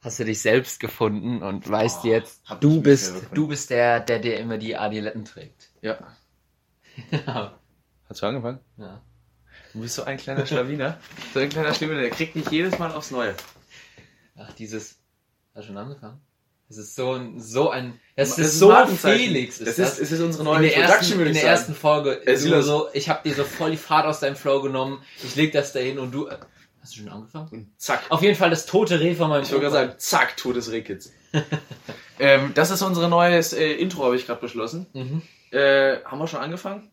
hast du dich selbst gefunden und weißt Oh, jetzt, du mich bist, du bist der, der dir immer die Adiletten trägt. Ja. ja. Hast du angefangen? ja. Du bist so ein kleiner Schlawiner. so ein kleiner Schlawiner, der kriegt nicht jedes Mal aufs Neue. Ach, dieses. Hast du schon angefangen? Das ist so ein, so ein, das, Das ist, ist so. Felix. Das ist, es ist unsere neue in der Introduction, ersten, in ich der ersten Folge, du so, ich habe dir so voll die Fahrt aus deinem Flow genommen. Ich leg das da hin und du. Hast du schon angefangen? Und zack. Auf jeden Fall das tote Reh von meinem Ich gerade sagen, zack, totes Rehkitz. ähm, das ist unser neues äh, Intro, habe ich gerade beschlossen. Mhm. Äh, haben wir schon angefangen?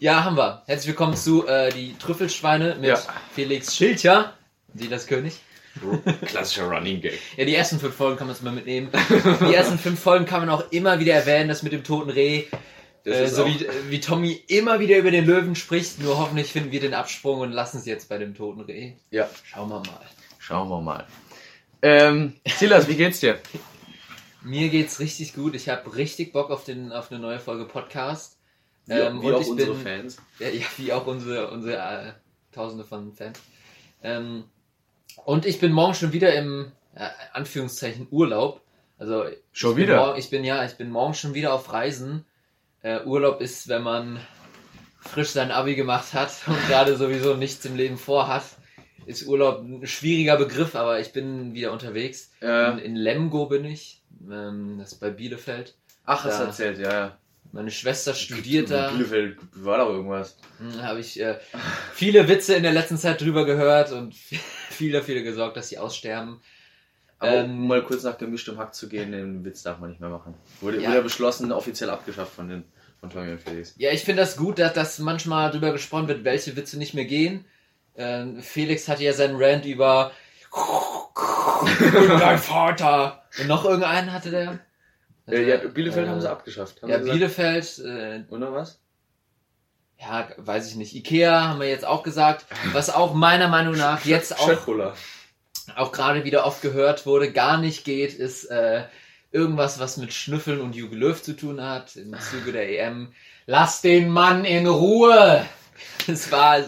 Ja, haben wir. Herzlich willkommen zu äh, die Trüffelschweine mit Ja. Felix Schilcher, Silas König. Klassischer Running Gag. Ja, die ersten fünf Folgen kann man es mal mitnehmen. Die ersten fünf Folgen kann man auch immer wieder erwähnen, das mit dem toten Reh. Äh, so wie, wie Tommy immer wieder über den Löwen spricht, nur hoffentlich finden wir den Absprung und lassen es jetzt bei dem toten Reh. Ja, Schauen wir mal. schauen wir mal. Ähm, Silas, wie geht's dir? Mir geht's richtig gut. Ich habe richtig Bock auf, den, auf eine neue Folge Podcast. Wie, Ähm, wie auch unsere bin- Fans. Ja, ja wie auch unsere, unsere äh, Tausende von Fans. Ähm, und ich bin morgen schon wieder im äh, Anführungszeichen Urlaub. Also Schon wieder? Morgen, ich bin ja, ich bin morgen schon wieder auf Reisen. Äh, Urlaub ist, wenn man frisch sein Abi gemacht hat und gerade sowieso nichts im Leben vorhat. Ist Urlaub ein schwieriger Begriff, aber ich bin wieder unterwegs. In, Äh, in Lemgo bin ich. Ähm, das ist bei Bielefeld. ach, hast du Ja. erzählt, ja, ja. Meine Schwester studiert da. Bielefeld war doch irgendwas. Hm, Habe ich äh, viele Witze in der letzten Zeit drüber gehört und viel dafür gesorgt, dass sie aussterben. Aber Ähm, um mal kurz nach gemischtem Hack zu gehen, den Witz darf man nicht mehr machen. Wurde, Ja. wurde beschlossen, offiziell abgeschafft von, den, von Tommy und Felix. Ja, ich finde das gut, dass, dass manchmal drüber gesprochen wird, welche Witze nicht mehr gehen. Ähm, Felix hatte ja seinen Rant über dein Vater. Und noch irgendeinen hatte der. Äh, ja, Bielefeld äh, haben sie abgeschafft. Haben Ja, sie? Bielefeld, äh, Oder was? ja, weiß ich nicht. Ikea haben wir jetzt auch gesagt. Was auch meiner Meinung nach jetzt auch auch gerade wieder oft gehört wurde, gar nicht geht, ist äh, irgendwas, was mit Schnüffeln und Jogi Löw zu tun hat im Zuge der EM. Lass den Mann in Ruhe! Das war,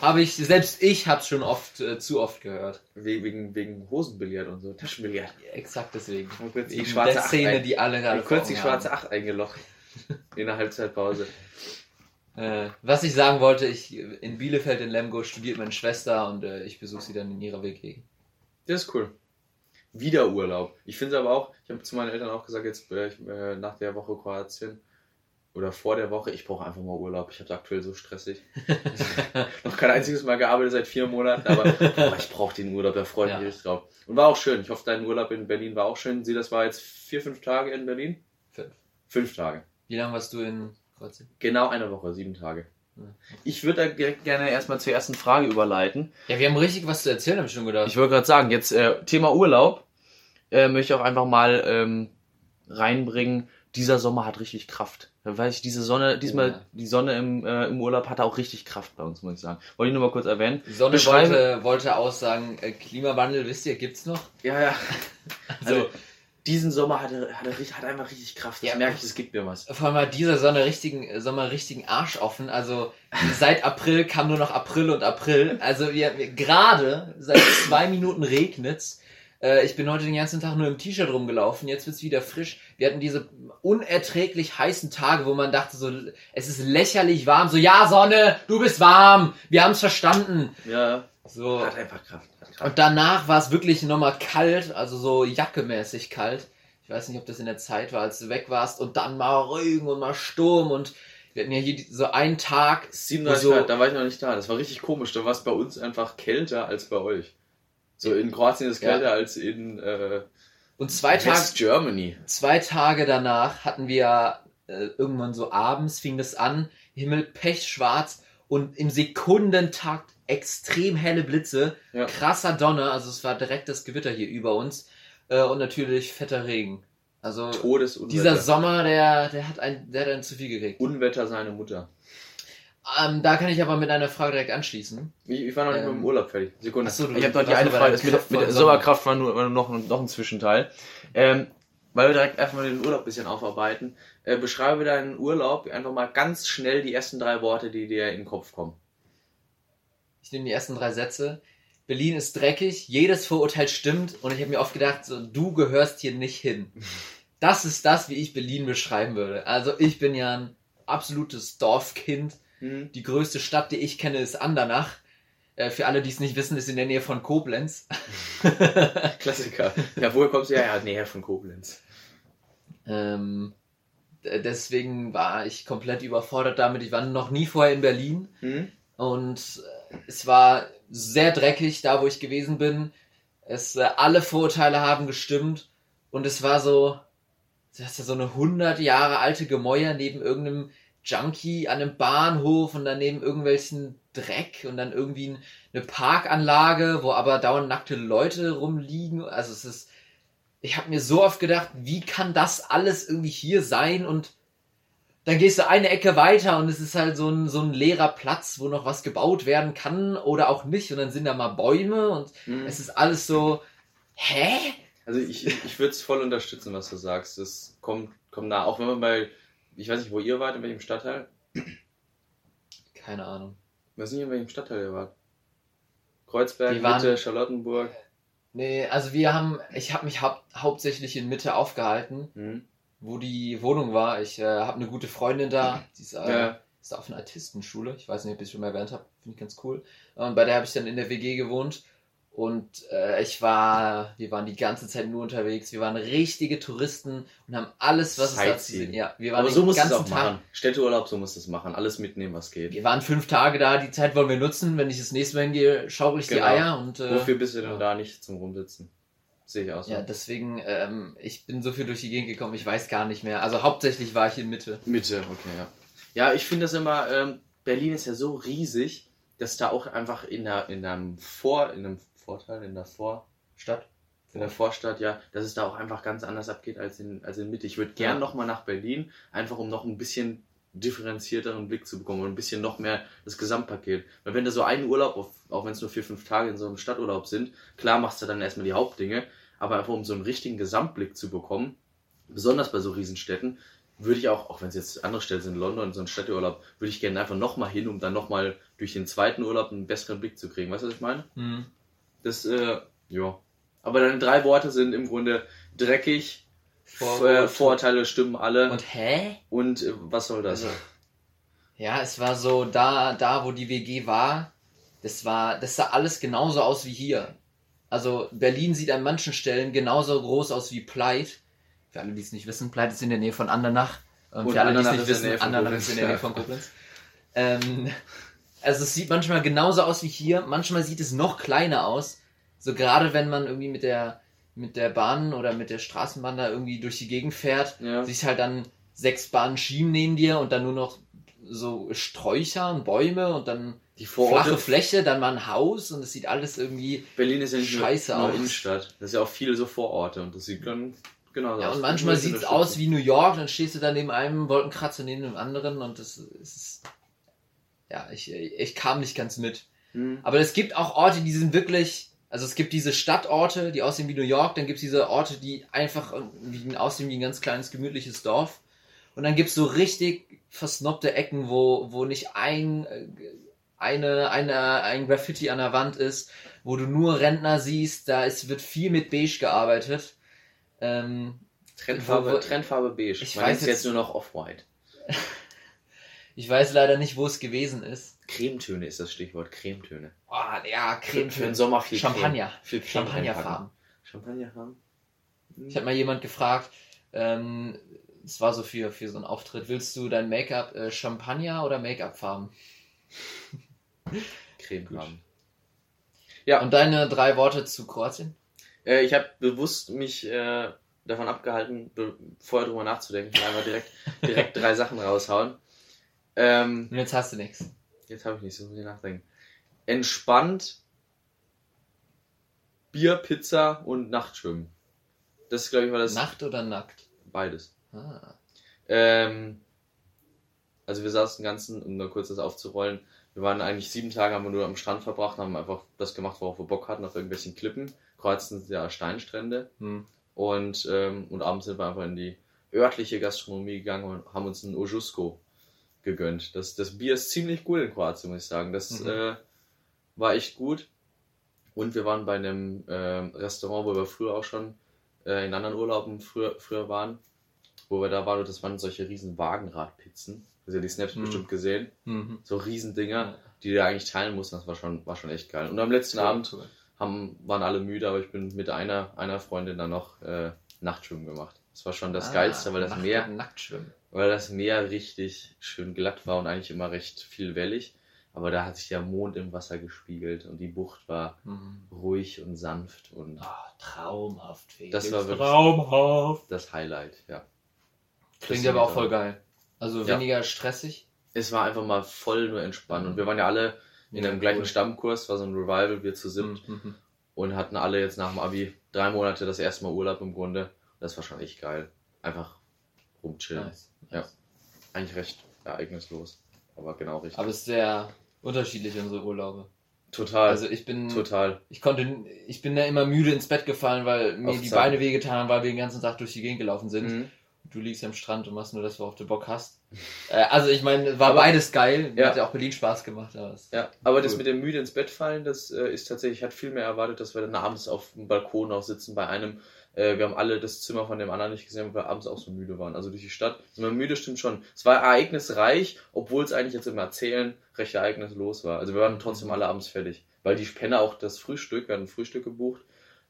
habe ich, selbst ich habe es schon oft, äh, zu oft gehört. We- Wegen, wegen Hosenbillard und so, Taschenbillard. Exakt deswegen. Kurz die schwarze Acht Szene, ein- die alle gerade kurz die schwarze Acht eingelocht. In der Halbzeitpause. Äh, was ich sagen wollte, ich in Bielefeld in Lemgo studiert meine Schwester und äh, ich besuche sie dann in ihrer WG. Das ist cool. Wieder Urlaub. Ich finde es aber auch, ich habe zu meinen Eltern auch gesagt, jetzt äh, äh, nach der Woche Kroatien oder vor der Woche, ich brauche einfach mal Urlaub. Ich habe aktuell so stressig. Noch kein einziges Mal gearbeitet seit vier Monaten, aber boah, ich brauche den Urlaub, da freue ich Ja. mich drauf. Und war auch schön. Ich hoffe, dein Urlaub in Berlin war auch schön. Sie, das war jetzt vier, fünf Tage in Berlin? Fünf. Fünf Tage. Wie lange warst du in Kroatien? Genau eine Woche, sieben Tage. Ich würde da direkt gerne erstmal zur ersten Frage überleiten. Ja, wir haben richtig was zu erzählen, habe ich schon gedacht. Ich wollte gerade sagen, jetzt äh, Thema Urlaub äh, möchte ich auch einfach mal ähm, reinbringen. Dieser Sommer hat richtig Kraft. Weiß ich, diese Sonne, diesmal Ja. die Sonne im, äh, im Urlaub hatte auch richtig Kraft bei uns, muss ich sagen. Wollte ich nur mal kurz erwähnen. Die Sonne Beschreibe- wollte, wollte aussagen, äh, Klimawandel, wisst ihr, gibt's noch? Ja, ja. Also, Also, diesen Sommer hatte, hatte, richtig- hat einfach richtig Kraft. Das Ja. merke ich, es gibt mir was. vor allem hat dieser Sonne richtigen, äh, Sommer richtigen Arsch offen. Also seit April kam nur noch April und April. Also wir, wir gerade seit zwei Minuten regnet's. Äh, ich bin heute den ganzen Tag nur im T-Shirt rumgelaufen. Jetzt wird's wieder frisch. Wir hatten diese unerträglich heißen Tage, wo man dachte so, es ist lächerlich warm. So, ja Sonne, du bist warm. Wir haben's verstanden. Ja, So. hat einfach Kraft. Und danach war es wirklich nochmal kalt, also so jackemäßig kalt. Ich weiß nicht, ob das in der Zeit war, als du weg warst. Und dann mal Regen und mal Sturm. Und wir hatten ja hier so einen Tag. 37 wo so- Grad, da war ich noch nicht da. Das war richtig komisch. Da war es bei uns einfach kälter als bei euch. So in Kroatien ist es Ja. kälter als in äh, Und zwei, West Germany. zwei Tage danach hatten wir äh, irgendwann so abends, fing das an, Himmel pechschwarz und im Sekundentakt extrem helle Blitze, Ja. krasser Donner, also es war direkt das Gewitter hier über uns. Äh, und natürlich fetter Regen. Also dieser Sommer, der, der hat ein, der hat einen zu viel gekriegt. Unwetter seine Mutter. Ähm, da kann ich aber mit einer Frage direkt anschließen. Ich, ich war noch nicht Ähm, mit dem Urlaub fertig. Sekunde. ach so, du- ich habe noch die eine Frage. Das mit, der- mit Sommerkraft war nur, war noch, noch ein Zwischenteil. Ähm, weil wir direkt erstmal den Urlaub ein bisschen aufarbeiten. Äh, beschreibe deinen Urlaub einfach mal ganz schnell die ersten drei Worte, die dir in den Kopf kommen. Ich nehme die ersten drei Sätze. Berlin ist dreckig, jedes Vorurteil stimmt und ich habe mir oft gedacht, so, du gehörst hier nicht hin. Das ist das, wie ich Berlin beschreiben würde. Also ich bin ja ein absolutes Dorfkind. Hm. Die größte Stadt, die ich kenne, ist Andernach. Äh, für alle, die es nicht wissen, ist in der Nähe von Koblenz. Klassiker. Ja, woher kommst du her? Ja, näher von Koblenz. ähm, deswegen war ich komplett überfordert damit. Ich war noch nie vorher in Berlin. Hm? Und äh, es war sehr dreckig, da wo ich gewesen bin. Es, äh, alle Vorurteile haben gestimmt. Und es war so, das ist ja so eine 100 Jahre alte Gemäuer neben irgendeinem Junkie an einem Bahnhof und dann neben irgendwelchen Dreck und dann irgendwie ein- eine Parkanlage, wo aber dauernd nackte Leute rumliegen. Also es ist, ich habe mir so oft gedacht, wie kann das alles irgendwie hier sein und dann gehst du eine Ecke weiter und es ist halt so ein, so ein leerer Platz, wo noch was gebaut werden kann oder auch nicht. Und dann sind da mal Bäume und Hm. es ist alles so, hä? Also ich, ich würde es voll unterstützen, was du sagst. Das kommt, kommt nah. Auch wenn man bei, ich weiß nicht, wo ihr wart, in welchem Stadtteil. Keine Ahnung. Ich weiß nicht, in welchem Stadtteil ihr wart. Kreuzberg, waren- Mitte, Charlottenburg. Nee, also wir haben, ich habe mich hau hauptsächlich in Mitte aufgehalten, Hm. Wo die Wohnung war. Ich äh, habe eine gute Freundin da, die ist, äh, Ja. ist auf einer Artistenschule. Ich weiß nicht, ob ich es schon mal erwähnt habe, finde ich ganz cool. Und bei der habe ich dann in der WG gewohnt. Und äh, ich war, wir waren die ganze Zeit nur unterwegs. Wir waren richtige Touristen und haben alles, was es da zu Sightseeing. sehen. Ja, wir waren Aber so musst du es auch Tag. machen. Städteurlaub, so musst du es machen. Alles mitnehmen, was geht. Wir waren fünf Tage da, die Zeit wollen wir nutzen. Wenn ich das nächste Mal hingehe, schaukel ich Genau. die Eier und äh, Wofür bist du denn ja. da nicht zum Rumsitzen? Sehe ich auch so. ja, deswegen, ähm, ich bin so viel durch die Gegend gekommen, ich weiß gar nicht mehr. Also hauptsächlich war ich in Mitte. Mitte, okay, ja. Ja, ich finde das immer, ähm, Berlin ist ja so riesig, dass da auch einfach in, der, in einem Vor, in einem Vorteil, in der Vor, Stadt. in der Vorstadt, ja, dass es da auch einfach ganz anders abgeht als in, als in Mitte. Ich würde gern Ja. noch mal nach Berlin, einfach um noch ein bisschen differenzierteren Blick zu bekommen und ein bisschen noch mehr das Gesamtpaket. Weil wenn du so einen Urlaub, auf, auch wenn es nur vier, fünf Tage in so einem Stadturlaub sind, klar machst du dann erstmal die Hauptdinge, aber einfach um so einen richtigen Gesamtblick zu bekommen, besonders bei so Riesenstädten, würde ich auch, auch wenn es jetzt andere Städte sind, London, so ein Städteurlaub, würde ich gerne einfach nochmal hin, um dann nochmal durch den zweiten Urlaub einen besseren Blick zu kriegen. Weißt du, was ich meine? Hm. Das, äh, ja. Aber deine drei Worte sind im Grunde dreckig, Vor- Vor äh, Vorurteile stimmen alle und, Und hä? äh, was soll das? Also, ja, es war so, da, da wo die WG war, das war, das sah alles genauso aus wie hier. Also Berlin sieht an manchen Stellen genauso groß aus wie Pleit. Für alle, die es nicht wissen, Pleit ist in der Nähe von Andernach. Und, Und für alle, die es nicht wissen, Andernach ist in der Nähe von Koblenz. Ähm, also es sieht manchmal genauso aus wie hier, manchmal sieht es noch kleiner aus. So gerade wenn man irgendwie mit der mit der Bahn oder mit der Straßenbahn da irgendwie durch die Gegend fährt, Ja. siehst halt dann sechs Bahnen Schienen neben dir und dann nur noch so Sträucher und Bäume und dann Die flache Vororte. Fläche, dann mal ein Haus und es sieht alles irgendwie Berlin ist ja nicht Scheiße nur, nur aus. Innenstadt. Das ist ja auch viele so Vororte und das sieht dann genau Ja, aus. und manchmal sieht es aus wie New York, dann stehst du da neben einem Wolkenkratzer neben dem anderen und das ist. Ja, ich, ich kam nicht ganz mit. Hm. Aber es gibt auch Orte, die sind wirklich. Also es gibt diese Stadtorte, die aussehen wie New York, dann gibt es diese Orte, die einfach wie, aussehen wie ein ganz kleines, gemütliches Dorf. Und dann gibt es so richtig versnobte Ecken, wo, wo nicht ein, äh, eine, eine, ein Graffiti an der Wand ist, wo du nur Rentner siehst, da ist, wird viel mit Beige gearbeitet. Ähm, Trendfarbe, Wo- Trendfarbe beige. Ich Man weiß jetzt jetzt- nur noch Off-White. Ich weiß leider nicht, wo es gewesen ist. Cremetöne ist das Stichwort. Cremetöne. Oh, ja, Creme Für den Sommer viel Champagner. Creme. Viel Creme Champagnerfarben. Champagnerfarben? Ich habe mal jemand gefragt, ähm, es war so für, für so einen Auftritt, willst du dein Make-up äh, Champagner oder Make-up-Farben? Cremefarben. Und deine drei Worte zu Kroatien? Äh, ich habe bewusst mich äh, davon abgehalten, vorher drüber nachzudenken. Ich einfach direkt, direkt drei Sachen raushauen. Ähm, Und jetzt hast du nichts. jetzt habe ich nicht so viel nachdenken. Entspannt, Bier, Pizza und Nachtschwimmen. Das glaube ich war das Nacht oder nackt? beides. Ah. Ähm, also wir saßen den ganzen, um nur kurz das aufzurollen, wir waren eigentlich sieben Tage, haben wir nur am Strand verbracht, haben einfach das gemacht, worauf wir Bock hatten, auf irgendwelchen Klippen. Kroatien sind ja Steinstrände. Hm. Und, ähm, und abends sind wir einfach in die örtliche Gastronomie gegangen und haben uns ein Ojusko gegönnt. Das, das Bier ist ziemlich cool in Kroatien, muss ich sagen. Das Mhm. äh, war echt gut. Und wir waren bei einem äh, Restaurant, wo wir früher auch schon äh, in anderen Urlauben früher, früher waren, wo wir da waren und das waren solche riesen Wagenradpizzen. Also ja die Snaps Mhm. bestimmt gesehen. Mhm. So riesen Dinger, Ja. die wir eigentlich teilen mussten. Das war schon, war schon echt geil. Und am letzten Abend haben, waren alle müde, aber ich bin mit einer, einer Freundin dann noch äh, Nachtschwimmen gemacht. Das war schon das Ah, Geilste, weil das Nacht- Meer, Nacktschwimmen. weil das Meer richtig schön glatt war und eigentlich immer recht viel wellig. Aber da hat sich der Mond im Wasser gespiegelt und die Bucht war Mhm. ruhig und sanft und Ah, traumhaft, Felix. Das war wirklich- traumhaft. das Highlight, ja. Klingt aber auch voll geil. Also Ja. weniger stressig. Es war einfach mal voll nur entspannt und wir waren ja alle in Ja, einem gleichen cool. Stammkurs, war so ein Revival, wir zu siebt Mhm. und hatten alle jetzt nach dem Abi drei Monate das erste Mal Urlaub im Grunde. Das war schon echt geil. Einfach rumchillen. Nice. Ja. Eigentlich recht ereignislos, aber genau richtig. Aber es ist sehr unterschiedlich, unsere Urlaube. total, Also ich bin, total. ich konnte, ich bin da immer müde ins Bett gefallen, weil mir Auf die Zeit. Beine wehgetan haben, weil wir den ganzen Tag durch die Gegend gelaufen sind. Mhm. Du liegst am Strand und machst nur das, worauf du Bock hast. Äh, also ich meine, war Aber- beides geil. Ja. hat ja auch Berlin Spaß gemacht. Aber Ja, aber das Cool. mit dem müde ins Bett fallen, das äh, ist tatsächlich, ich hatte viel mehr erwartet, dass wir dann abends auf dem Balkon auch sitzen bei einem. Äh, wir haben alle das Zimmer von dem anderen nicht gesehen, weil wir abends auch so müde waren. Also durch die Stadt. Sind wir müde, stimmt schon. Es war ereignisreich, obwohl es eigentlich jetzt im Erzählen recht ereignislos war. Also wir waren trotzdem alle abends fertig. Weil die Penner auch das Frühstück, wir hatten Frühstück gebucht,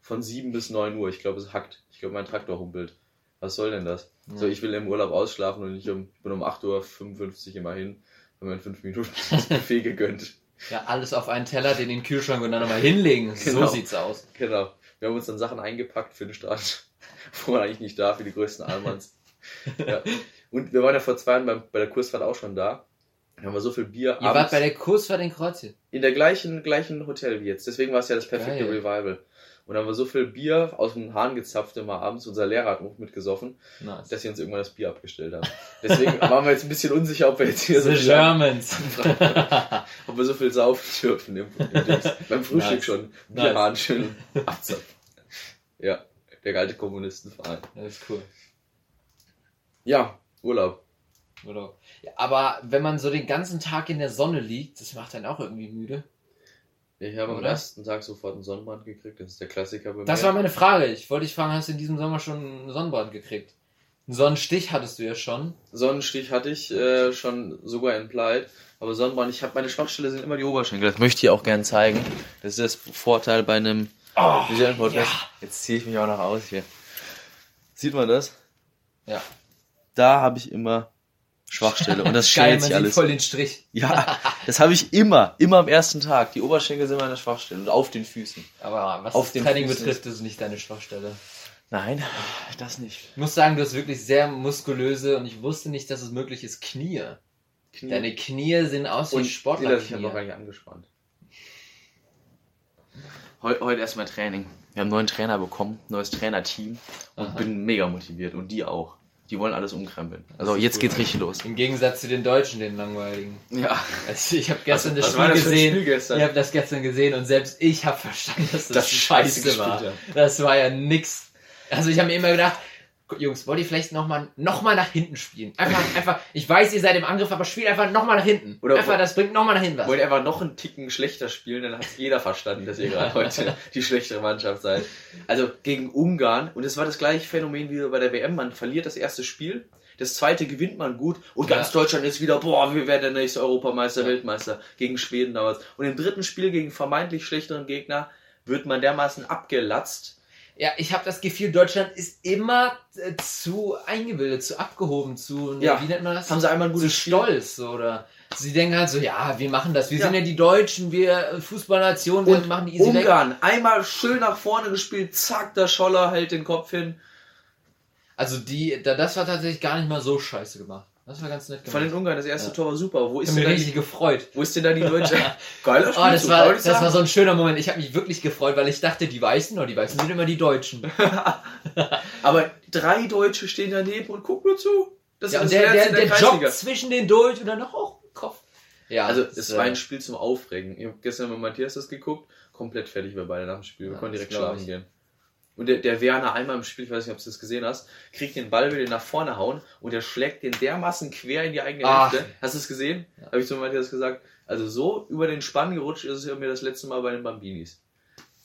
von 7 bis 9 Uhr. Ich glaube, es hackt. Ich glaube, mein Traktor humpelt. Was soll denn das? Ja. So, ich will im Urlaub ausschlafen und nicht um, ich bin um 8.55 Uhr immer hin, haben mir in 5 Minuten das Buffet gegönnt. Ja, alles auf einen Teller, den in den Kühlschrank und dann nochmal hinlegen. Genau. So sieht's aus. Genau. Wir haben uns dann Sachen eingepackt für den Strand, wo man eigentlich nicht darf, wie die größten Almans. ja. Und wir waren ja vor zwei Jahren beim, bei der Kursfahrt auch schon da. Da haben wir so viel Bier Ihr wart bei der Kursfahrt in Kroatien. in der gleichen, gleichen Hotel wie jetzt. Deswegen war es ja das perfekte Geil. Revival. Und dann haben wir so viel Bier aus dem Hahn gezapft immer abends. Unser Lehrer hat auch mitgesoffen, Nice. dass sie uns irgendwann das Bier abgestellt haben. Deswegen waren wir jetzt ein bisschen unsicher, ob wir jetzt hier so The stark- Germans. ob wir so viel saufen dürfen im, im. Beim Frühstück Nice. schon. Nice. Bierhahn schön abzapfen. Ja, der alte Kommunistenverein. Das ist cool. Ja, Urlaub. Oder? Ja, aber wenn man so den ganzen Tag in der Sonne liegt, das macht einen auch irgendwie müde. Ich habe am ersten Tag sofort einen Sonnenbrand gekriegt. Das ist der Klassiker bei Das mir. war meine Frage. Ich wollte dich fragen, hast du in diesem Sommer schon einen Sonnenbrand gekriegt? Einen Sonnenstich hattest du ja schon. Sonnenstich hatte ich äh, schon sogar entbleibt. Aber Sonnenbrand, ich habe meine Schwachstelle sind immer die Oberschenkel. Das möchte ich auch gerne zeigen. Das ist das Vorteil bei einem Oh, ja. Jetzt ziehe ich mich auch noch aus hier. Sieht man das? Ja. Da habe ich immer Schwachstelle und das Geil, schält man sich sieht alles. voll den Strich. Ja, das habe ich immer, immer am ersten Tag. Die Oberschenkel sind meine Schwachstelle und auf den Füßen. Aber was Auf das Training Füßen betrifft, ist nicht deine Schwachstelle. Nein, das nicht. Ich muss sagen, du hast wirklich sehr muskulöse und ich wusste nicht, dass es möglich ist, Knie. Knie. Deine Knie sehen aus wie Sportler. ich habe noch gar nicht angespannt. Heu, heute erstmal Training. Wir haben einen neuen Trainer bekommen, neues Trainerteam und Aha. bin mega motiviert und die auch. Die wollen alles umkrempeln. Also jetzt cool. geht's richtig los. Im Gegensatz zu den Deutschen, den langweiligen. Ja. Also ich habe gestern Was- das Spiel das gesehen. Spiel gestern? Ich habe das gestern gesehen und selbst ich habe verstanden, dass das, Das scheiße war. gespielt Das war ja nix. Also ich habe mir immer gedacht, Jungs, wollt ihr vielleicht nochmal noch mal nach hinten spielen? Einfach, einfach, ich weiß, ihr seid im Angriff, aber spielt einfach nochmal nach hinten. Oder- einfach, das bringt nochmal nach hinten was. Wollt ihr einfach noch einen Ticken schlechter spielen, dann hat jeder verstanden, dass ihr gerade heute die schlechtere Mannschaft seid. Also gegen Ungarn, und es war das gleiche Phänomen wie bei der WM, man verliert das erste Spiel, das zweite gewinnt man gut und ganz Ja. Deutschland ist wieder, boah, wir werden der nächste Europameister, Ja. Weltmeister, gegen Schweden damals. Und im dritten Spiel gegen vermeintlich schlechteren Gegner wird man dermaßen abgelatzt. Ja, ich habe das Gefühl, Deutschland ist immer äh, zu eingebildet, zu abgehoben, zu, Ja. wie nennt man das? Haben sie einmal ein zu gutes Spiel. stolz, oder? Sie denken halt so, ja, wir machen das, wir Ja. sind ja die Deutschen, wir äh, Fußballnation, wir Und machen die easy weg. Ungarn, einmal schön nach vorne gespielt, zack, der Scholler hält den Kopf hin. Also die, da, das war tatsächlich gar nicht mal so scheiße gemacht. Das war ganz nett Von den gemacht. Ungarn, das erste Ja. Tor war super. Wo Ich ist habe denn mich richtig die, gefreut. wo ist denn da die deutsche? Geiler Oh, das war, ich das war so ein schöner Moment. Ich habe mich wirklich gefreut, weil ich dachte, die Weißen, oder die Weißen sind immer die Deutschen. Aber drei Deutsche stehen daneben und gucken nur zu. Das Ja, das der, der, der Kreisliga. joggt zwischen den durch und dann noch auch im Kopf. Ja, Also, das es ist, war äh, ein Spiel zum Aufregen. Ich habe gestern mit Matthias das geguckt, komplett fertig wir beide nach dem Spiel. Wir Ja, konnten direkt schlafen ich. gehen. Und der, der Werner einmal im Spiel, ich weiß nicht, ob du das gesehen hast, kriegt den Ball, will den nach vorne hauen und der schlägt den dermaßen quer in die eigene Ach. Hälfte. Hast du es gesehen? Ja. Habe ich zu Matthias gesagt. Also so über den Spann gerutscht ist es mir das letzte Mal bei den Bambinis.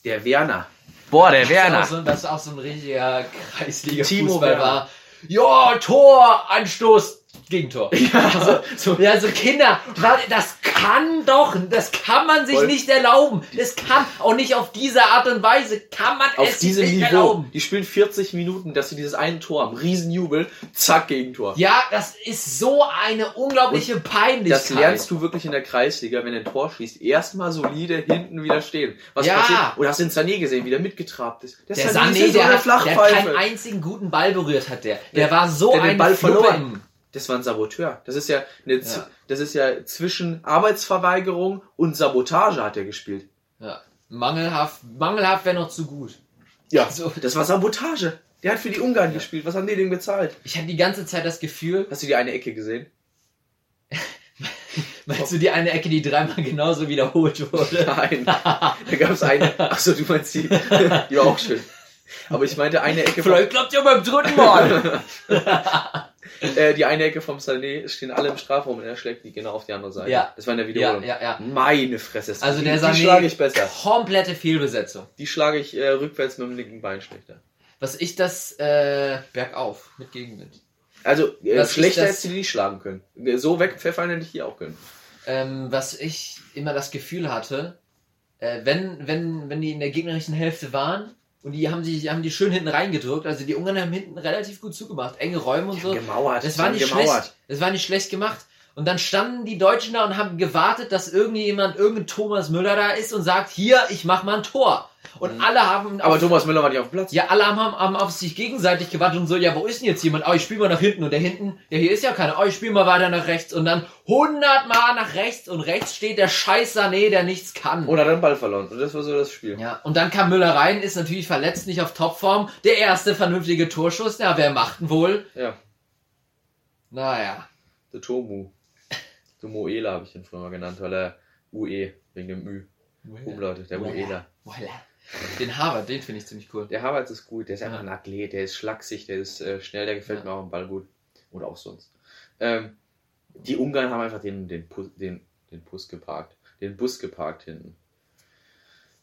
Der Werner. Boah, der Das Werner. ist auch so, das ist auch so ein richtiger Timo Kreisliga-Fußball war. Ja, Tor, Anstoß, Gegentor. Ja, so. Ja, so Kinder, das kann doch, das kann man sich Voll. nicht erlauben. Das kann auch nicht auf diese Art und Weise, kann man Auf es nicht Niveau. erlauben. Die spielen 40 Minuten, dass sie dieses eine Tor haben. Riesenjubel. Zack, Gegentor. Ja, das ist so eine unglaubliche Peinlichkeit. Das lernst du wirklich in der Kreisliga, wenn du ein Tor schießt. Erstmal solide hinten wieder stehen. Was Ja. passiert? Oder hast du den Sané gesehen, wie der mitgetrabt ist? Der ist Sané, wie so der, eine hat, der keinen einzigen guten Ball berührt, hat der. Der Der- war so der ein Ball verloren. Das war ein Saboteur. Das ist ja, eine, Ja. das ist ja zwischen Arbeitsverweigerung und Sabotage hat er gespielt. Ja, mangelhaft, mangelhaft wäre noch zu gut. Ja, So. das war Sabotage. Der hat für die Ungarn gespielt. Was haben die denn bezahlt? Ich hatte die ganze Zeit das Gefühl, Hast du die eine Ecke gesehen? meinst du die eine Ecke, die dreimal genauso wiederholt wurde? Nein. Da gab es eine. Achso, du meinst die. Die war auch schön. Aber ich meinte eine Ecke Vielleicht klappt ja beim dritten Mal. äh, die eine Ecke vom Sané stehen alle im Strafraum und er schlägt die genau auf die andere Seite. Ja. Das war in der ja, Wiederholung. ja, ja. Meine Fresse. ist- Also die, der die schlage ich Sané, besser. komplette Fehlbesetzung. Die schlage ich äh, rückwärts mit dem linken Bein schlechter. Was ich das äh, bergauf mit Gegenwind. Also äh, schlechter das- hättest du die nicht schlagen können. So wegpfeffern hätte ich die auch können. Ähm, was ich immer das Gefühl hatte, äh, wenn, wenn, wenn die in der gegnerischen Hälfte waren und die haben die, haben die schön hinten reingedrückt, also die Ungarn haben hinten relativ gut zugemacht, enge Räume und so. Gemauert. Das die war nicht schlecht. Das war nicht schlecht gemacht. Und dann standen die Deutschen da und haben gewartet, dass irgendjemand, irgendein Thomas Müller da ist und sagt, hier, ich mach mal ein Tor. Und alle haben, Aber Thomas Müller war nicht auf dem Platz. ja, alle haben, haben auf sich gegenseitig gewartet und so, ja, wo ist denn jetzt jemand? Oh, ich spiel mal nach hinten und der hinten, ja, hier ist ja keiner. Oh, ich spiel mal weiter nach rechts und dann hundertmal nach rechts und rechts steht der scheiß Sané, der nichts kann. Hat dann Ball verloren. Und das war so das Spiel. ja, und dann kam Müller rein, ist natürlich verletzt, nicht auf Topform. Der erste vernünftige Torschuss, ja, wer macht denn wohl? Ja. Naja. Der Tomu. Der Moela habe ich ihn früher mal genannt, weil er UE wegen dem Ü. Umlaute, der Moela. Voilà. Den Harvard, den finde ich ziemlich cool. Der Havertz ist gut, der ist einfach Ja. ein Athlet, der ist schlaksig, der ist äh, schnell, der gefällt Ja. mir auch im Ball gut. Oder auch sonst. Ähm, die Ungarn haben einfach den, den, Bus, den, den Bus geparkt. Den Bus geparkt hinten.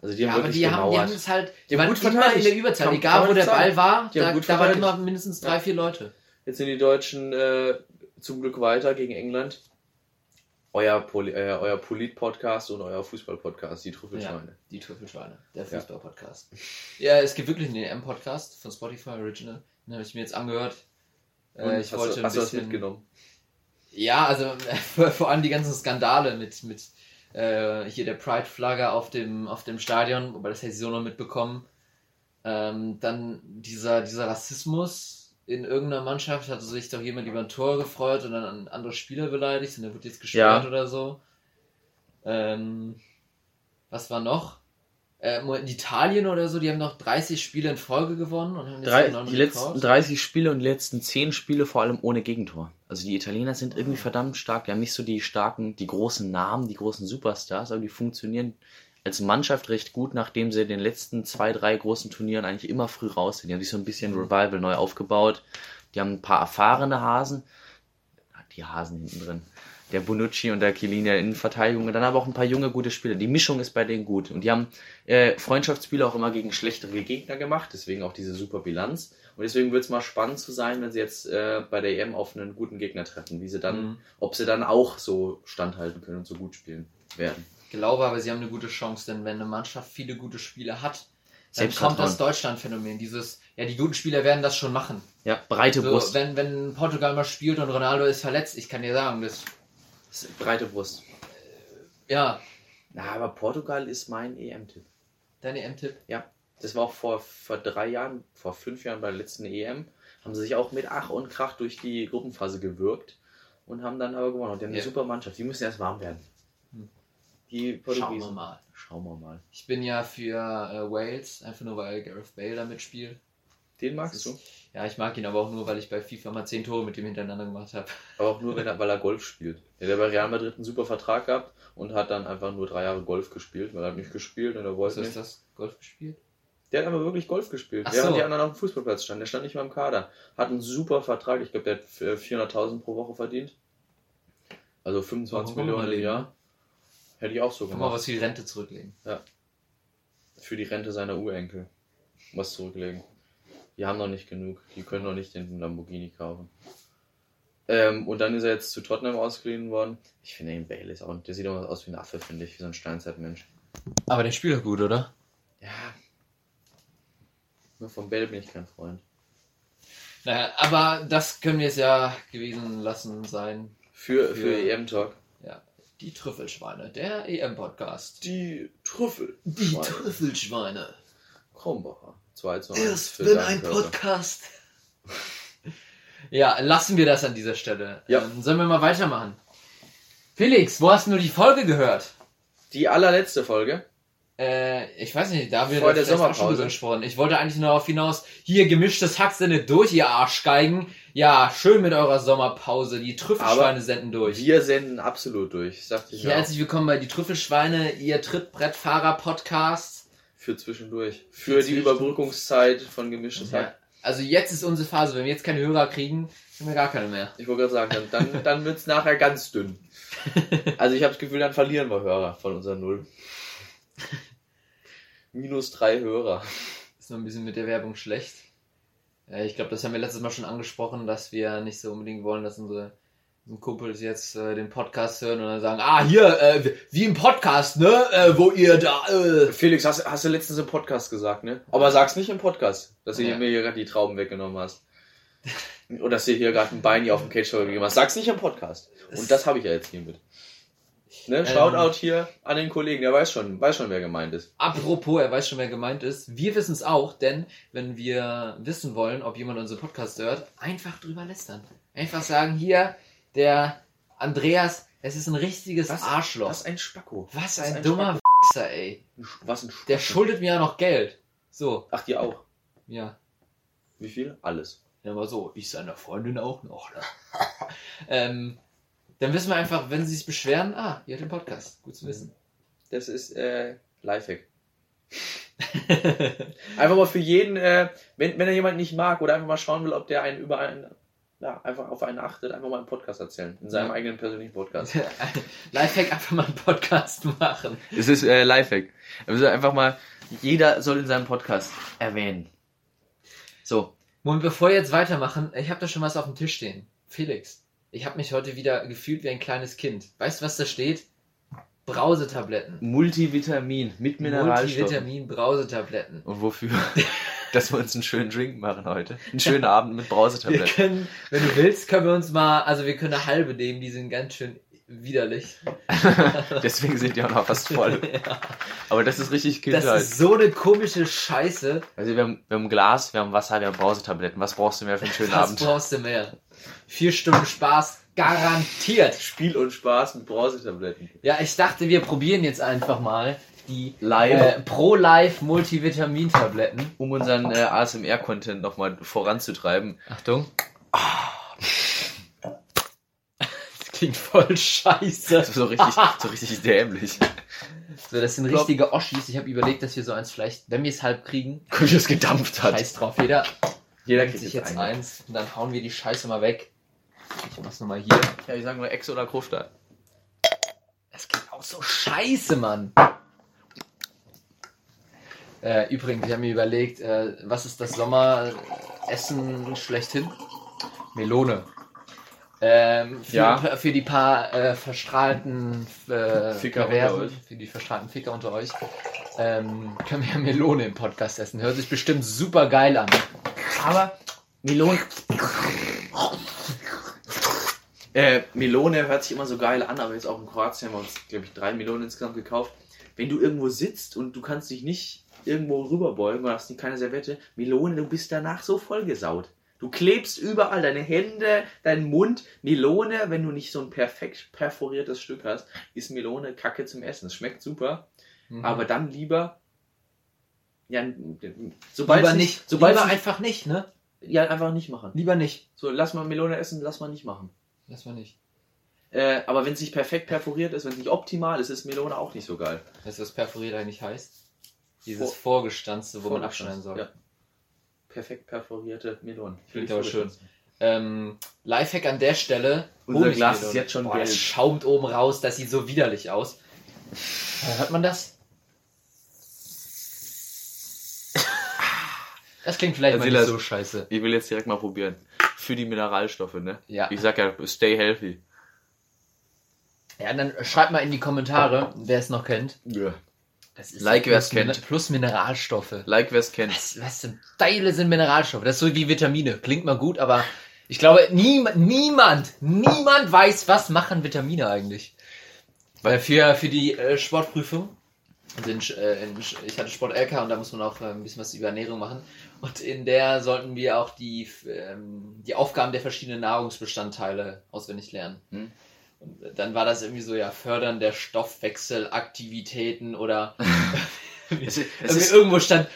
Also die Ja, haben aber die haben, die haben es halt, Die waren gut immer in der Überzahl, Kann- egal wo der. Ball war, da, da waren immer mindestens drei, vier Leute. Jetzt sind die Deutschen äh, zum Glück weiter gegen England. Euer, Poli äh, euer Polit-Podcast und euer Fußball-Podcast, die Trüffelschweine. Die Trüffelschweine, der Fußball-Podcast. Ja. es gibt wirklich einen EM-Podcast von Spotify Original. Den habe ich mir jetzt angehört. Äh, ich hast wollte du, hast du das bisschen. mitgenommen? Ja, also vor, vor allem die ganzen Skandale mit, mit äh, hier der Pride-Flagge auf dem, auf dem Stadion, wobei das hätte ich so noch mitbekommen. Ähm, dann dieser, dieser Rassismus in irgendeiner Mannschaft hatte sich doch jemand über ein Tor gefreut und dann an andere Spieler beleidigt und der wird jetzt gesperrt Ja. oder so. Ähm, was war noch? Äh, Italien oder so, die haben noch 30 Spiele in Folge gewonnen und haben jetzt Drei, die letzten Rekord. 30 Spiele und die letzten 10 Spiele vor allem ohne Gegentor. Also die Italiener sind irgendwie verdammt stark. Die haben nicht so die starken, die großen Namen, die großen Superstars, aber die funktionieren als Mannschaft recht gut, nachdem sie in den letzten zwei, drei großen Turnieren eigentlich immer früh raus sind. Die haben sich so ein bisschen Revival neu aufgebaut. Die haben ein paar erfahrene Hasen. Die Hasen hinten drin. Der Bonucci und der Chiellini in der Innenverteidigung. Und dann aber auch ein paar junge, gute Spieler. Die Mischung ist bei denen gut. Und die haben äh, Freundschaftsspiele auch immer gegen schlechtere Gegner Gegner gemacht, deswegen auch diese super Bilanz. Und deswegen wird es mal spannend zu sein, wenn sie jetzt äh, bei der EM auf einen guten Gegner treffen, wie sie dann, Mhm. ob sie dann auch so standhalten können und so gut spielen werden. Ich glaube aber, sie haben eine gute Chance, denn wenn eine Mannschaft viele gute Spieler hat, dann kommt das Deutschland-Phänomen. Dieses, ja, die guten Spieler werden das schon machen. Ja, breite So, Brust. wenn, wenn Portugal mal spielt und Ronaldo ist verletzt, ich kann dir sagen, das, Das ist breite Brust. ja, Na, aber Portugal ist mein EM-Tipp. dein EM-Tipp. Ja, das war auch vor, vor drei Jahren, vor fünf Jahren bei der letzten EM, haben sie sich auch mit Ach und Krach durch die Gruppenphase gewürgt und haben dann aber gewonnen. Und die haben eine Ja. super Mannschaft. Die müssen erst warm werden. Die Schauen wir Portugiesen. mal. Schauen wir mal. Ich bin ja für äh, Wales, einfach nur weil Gareth Bale da mitspielt. Den magst ist- du? Ja, ich mag ihn aber auch nur, weil ich bei FIFA mal 10 Tore mit ihm hintereinander gemacht habe. Aber auch nur, wenn er, weil er Golf spielt. Der hat bei Real Madrid einen super Vertrag gehabt und hat dann einfach nur drei Jahre Golf gespielt, weil er hat nicht gespielt und er Was wollte ist nicht. das? Golf gespielt? Der hat aber wirklich Golf gespielt, Ach während so. die anderen auf dem Fußballplatz standen. Der stand nicht mal im Kader. Hat einen super Vertrag. Ich glaube, der hat äh, 400.000 pro Woche verdient. Also 25 Warum Millionen im Jahr. Hätte ich auch so gemacht. was für die Rente zurücklegen. für die Rente seiner Urenkel was zurücklegen. Die haben noch nicht genug. Die können noch nicht den Lamborghini kaufen. Ähm, und dann ist er jetzt zu Tottenham ausgeliehen worden. Ich finde den Bale ist auch, der sieht auch aus wie ein Affe, finde ich, wie so ein Steinzeitmensch. Aber der spielt doch gut, oder? Ja. Nur von Bale bin ich kein Freund. Naja, aber das können wir es ja gewesen lassen sein. Für, für Für- EM-Talk. Die Trüffelschweine, der EM-Podcast. Die Trüffel. Die Schweine. Trüffelschweine. Kronbacher. 2 zu 1 Erst wenn ein Körper. Podcast. ja, lassen wir das an dieser Stelle. Ja. Ähm, sollen wir mal weitermachen? Felix, wo hast du die Folge gehört? Die allerletzte Folge. Äh, ich weiß nicht, da wir Vor der schon Sommerpause. drüber gesprochen. Ich wollte eigentlich nur darauf hinaus, hier gemischtes Hack sendet durch, ihr Arschgeigen. Ja, schön mit eurer Sommerpause. Die Trüffelschweine Aber senden durch. Wir senden absolut durch. Sagte ich Ja, herzlich willkommen bei die Trüffelschweine, ihr Trittbrettfahrer-Podcast. Für zwischendurch. Für Für die zwischendurch. Überbrückungszeit von gemischtes Ja. Hack. Also jetzt ist unsere Phase. Wenn wir jetzt keine Hörer kriegen, haben wir gar keine mehr. Ich wollte gerade sagen, dann, dann, dann wird es nachher ganz dünn. Also ich habe das Gefühl, dann verlieren wir Hörer von unserer Null. Minus drei Hörer. Ist noch ein bisschen mit der Werbung schlecht. Ich glaube, das haben wir letztes Mal schon angesprochen, dass wir nicht so unbedingt wollen, dass unsere, Kumpels jetzt äh, den Podcast hören und dann sagen, ah, hier, äh, wie im Podcast, ne, äh, wo ihr da, äh. Felix, hast, hast du letztens im Podcast gesagt, ne? Aber sag's nicht im Podcast, dass du Ja. mir hier gerade die Trauben weggenommen hast. Oder dass du hier gerade ein Bein hier auf dem Cage gegeben hast. Sag's nicht im Podcast. Und das habe ich ja jetzt hiermit. Ne? Shoutout hier an den Kollegen, der weiß schon, weiß schon, wer gemeint ist. Apropos, er weiß schon, wer gemeint ist. Wir wissen es auch, denn wenn wir wissen wollen, ob jemand unseren Podcast hört, einfach drüber lästern. Einfach sagen, hier, der Andreas, es ist ein richtiges Was- Arschloch. Was ein Spacko. Was ein, ein dummer Wichser, ey. Was ein Spacko. Der schuldet mir ja noch Geld. So, Ach, dir auch. ja. Wie viel? Alles. Ja, aber so, ich seiner Freundin auch noch. Ne? ähm, dann wissen wir einfach, wenn sie sich beschweren, ah, ihr habt den Podcast. Gut zu wissen. Das ist äh, Lifehack. Einfach mal für jeden, äh, wenn, wenn er jemanden nicht mag oder einfach mal schauen will, ob der einen über einen, ja, einfach auf einen achtet, einfach mal einen Podcast erzählen. In seinem Ja. eigenen persönlichen Podcast. Lifehack, einfach mal einen Podcast machen. Es ist äh, Lifehack. Also einfach mal, jeder soll in seinem Podcast erwähnen. So, Und bevor wir jetzt weitermachen, ich habe da schon was auf dem Tisch stehen. Felix, ich habe mich heute wieder gefühlt wie ein kleines Kind. Weißt du, was da steht? Brausetabletten. Multivitamin mit Mineralstoffen. Multivitamin Brausetabletten. Und wofür? Dass wir uns einen schönen Drink machen heute. Einen schönen Abend mit Wir Brausetabletten. können, wenn du willst, können wir uns mal, also wir können eine halbe nehmen, die sind ganz schön widerlich. Deswegen sind die auch noch fast voll. Ja. Aber das ist richtig Das Kindheit. ist so eine komische Scheiße. Also wir haben, wir haben Glas, wir haben Wasser, wir haben Brausetabletten. Was brauchst du mehr für einen schönen Was Abend? brauchst du mehr? Vier Stunden Spaß, garantiert. Spiel und Spaß mit Brausetabletten. Ja, ich dachte, wir probieren jetzt einfach mal die äh, Pro-Life Multivitamin-Tabletten. Um unseren äh, ASMR-Content nochmal voranzutreiben. Achtung. Das klingt voll scheiße. So richtig, so richtig dämlich. So, das sind richtige Oschis. Ich habe überlegt, dass wir so eins vielleicht, wenn wir es halb kriegen, Wie es gedampft hat. scheiß drauf. Jeder Jeder nimmt sich jetzt eins und dann hauen wir die Scheiße mal weg. Ich mach's nochmal hier. Ja, ich sag nur Ex oder Krufter. Das klingt auch so scheiße, Mann. Äh, übrigens, ich habe mir überlegt, äh, was ist das Sommeressen schlechthin? Melone. Ähm, für, Ja. für die paar äh, verstrahlten äh, Ficker Perversen, unter euch. für die verstrahlten Ficker unter euch, ähm, können wir Melone im Podcast essen. Hört sich bestimmt super geil an. Aber Melone. Äh, Melone hört sich immer so geil an, aber jetzt auch in Kroatien haben wir uns, glaube ich, drei Melonen insgesamt gekauft. Wenn du irgendwo sitzt und du kannst dich nicht irgendwo rüberbeugen oder hast keine Serviette, Melone, du bist danach so vollgesaut. Du klebst überall, deine Hände, deinen Mund. Melone, wenn du nicht so ein perfekt perforiertes Stück hast, ist Melone Kacke zum Essen. Es schmeckt super, Mhm. aber dann lieber. Ja, sobald lieber nicht. sobald lieber einfach nicht, ne? ja, einfach nicht machen. Lieber nicht. So, lass mal Melone essen, lass mal nicht machen. Lass mal nicht. Äh, aber wenn es nicht perfekt perforiert ist, wenn es nicht optimal ist, ist Melone auch nicht so geil. Weißt du, was perforiert eigentlich heißt? Dieses Vor- Vorgestanzte, wo man abschneiden soll. Ja. Perfekt perforierte Melonen. Klingt aber schön. Ähm, Lifehack an der Stelle. Unser Honigmelone. Glas ist jetzt schon Boah, Das gelb. schaumt oben raus, das sieht so widerlich aus. Hört man das? Das klingt vielleicht mal Silas. nicht so scheiße. Ich will jetzt direkt mal probieren. Für die Mineralstoffe, ne? Ja. Ich sag ja, stay healthy. Ja, dann schreibt mal in die Kommentare, wer es noch kennt. Ja. Like, wer es plus, kennt. Plus Mineralstoffe. Like, wer's kennt. Was, was für Teile sind Mineralstoffe? Das ist so wie Vitamine. Klingt mal gut, aber ich glaube, niemand, niemand, niemand weiß, was machen Vitamine eigentlich. Weil für, für die äh, Sportprüfung, also in, äh, in, ich hatte Sport LK und da muss man auch äh, ein bisschen was über Ernährung machen. Und in der sollten wir auch die, ähm, die Aufgaben der verschiedenen Nahrungsbestandteile auswendig lernen. Hm. Und dann war das irgendwie so, ja, Fördern der Stoffwechselaktivitäten oder Es ist, es ist, irgendwo stand,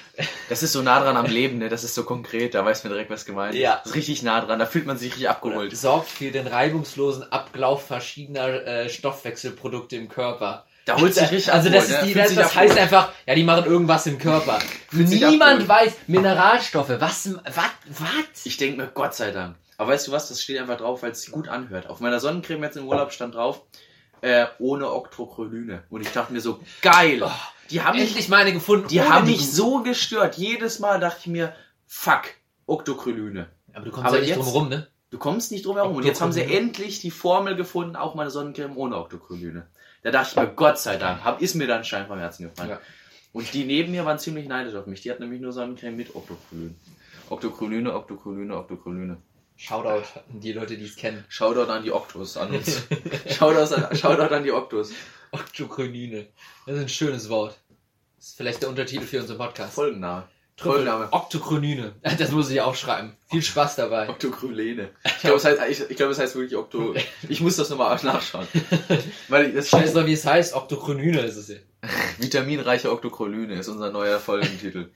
das ist so nah dran am Leben, ne? Das ist so konkret, da weiß man direkt, was gemeint ist. Ja. Das ist richtig nah dran, da fühlt man sich richtig abgeholt. sorgt für den reibungslosen Ablauf verschiedener äh, Stoffwechselprodukte im Körper. Da holt sich richtig Also das, ist ne? die, Fühlt das, das heißt einfach, ja, die machen irgendwas im Körper. Niemand weiß, Mineralstoffe, was, was, was? Ich denke mir, Gott sei Dank. Aber weißt du was, das steht einfach drauf, weil es sich gut anhört. Auf meiner Sonnencreme jetzt im Urlaub stand drauf, äh, ohne Octrocrolyne. Und ich dachte mir so, geil. Oh, die haben mich, Endlich meine gefunden. die haben mich so gestört. Jedes Mal dachte ich mir, fuck, Octocrolyne. Aber du kommst Aber ja nicht drum rum, ne? Du kommst nicht drum herum. Und jetzt haben sie Octocrolyne. endlich die Formel gefunden, auch meine Sonnencreme ohne Octocrolyne. Da dachte ich mir, Gott sei Dank, hab, ist mir dann ein Stein vom Herzen gefallen. Ja. Und die neben mir waren ziemlich neidisch auf mich. Die hatten nämlich nur Sonnencreme mit Octocrolyne. Octocrolyne, Octocrolyne, Octocrolyne. Shoutout an die Leute, die es kennen. Shoutout an die Octos an uns. Shoutout an, Shoutout an die Octos. Octocrolyne. Das ist ein schönes Wort. Das ist vielleicht der Untertitel für unseren Podcast. Folgenname. Folgenname. Octocrolyne. Das muss ich auch schreiben. Viel Spaß dabei. Octocrylene. Ich glaube, es heißt, ich, ich glaube, es heißt wirklich Octo. Ich muss das nochmal nachschauen. Weil das Scheiß mal, wie es heißt. Octocrolyne ist es ja. Vitaminreiche Octocrolyne ist unser neuer Folgentitel.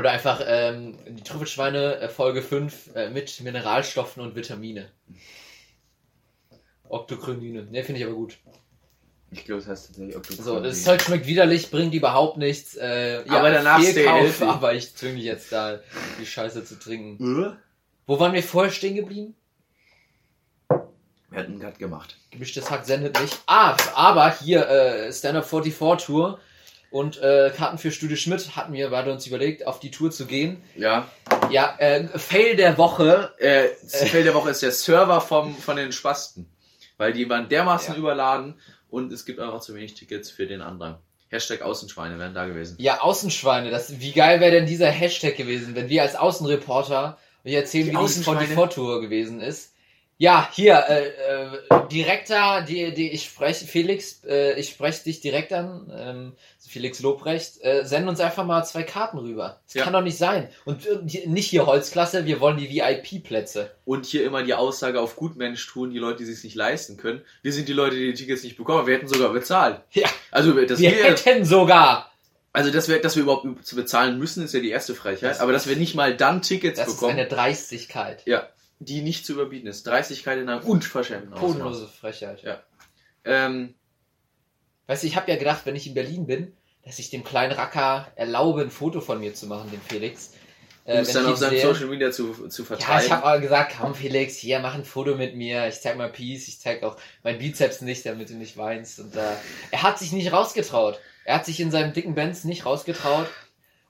Oder einfach ähm, die Trüffelschweine äh, Folge 5 äh, mit Mineralstoffen und Vitamine. Octocrolyne. Ne, finde ich aber gut. Ich glaube, es heißt tatsächlich Octocrolyne. So, das Zeug schmeckt widerlich, bringt überhaupt nichts. Äh, ja, Aber danach healthy. aber ich zwinge dich jetzt da, die Scheiße zu trinken. Äh? Wo waren wir vorher stehen geblieben? Wir hatten einen Cut gemacht. Gemischtes Hack sendet nicht. Ah, aber hier äh, Stand-Up 44 Tour und äh, Karten für Studio Schmidt hatten wir beide uns überlegt, auf die Tour zu gehen. Ja. Ja, äh, Fail der Woche. Äh, Feld der Woche ist der Server vom, von den Spasten. Weil die waren dermaßen Ja. überladen und es gibt einfach zu wenig Tickets für den Andrang. Hashtag Außenschweine wären da gewesen. Ja, Außenschweine. Das, wie geil wäre denn dieser Hashtag gewesen, wenn wir als Außenreporter euch erzählen, Die wie die Außenschweine. 44 Tour gewesen ist. Ja, hier, äh, äh, Direktor, die, die, ich spreche, Felix, äh, ich spreche dich direkt an, ähm, Felix Lobrecht, äh, send uns einfach mal zwei Karten rüber. Das Ja. kann doch nicht sein. Und äh, die- nicht hier Holzklasse, wir wollen die VIP-Plätze. Und hier immer die Aussage auf Gutmensch tun, die Leute, die sich nicht leisten können. Wir sind die Leute, die die Tickets nicht bekommen. Wir hätten sogar bezahlt. Ja. Also, dass Wir wir, hätten sogar, also dass wir, dass wir überhaupt zu bezahlen müssen, ist ja die erste Frechheit. Das Aber dass wir nicht mal dann Tickets das ist bekommen, eine Dreistigkeit. ja, die nicht zu überbieten ist. Dreistigkeit in einem unverschämten Ausmaß. Bodenlose Frechheit. Ja. Ähm, Weißt du, ich habe ja gedacht, wenn ich in Berlin bin, dass ich dem kleinen Racker erlaube, ein Foto von mir zu machen, dem Felix. um Äh, es wenn dann auf seinem sehe- Social Media zu, zu Ja, vertreiben. ich habe aber gesagt, komm Felix, hier, mach ein Foto mit mir. Ich zeig mal Peace, ich zeig auch mein Bizeps nicht, damit du nicht weinst. Und äh, er hat sich nicht rausgetraut. Er hat sich in seinem dicken Benz nicht rausgetraut.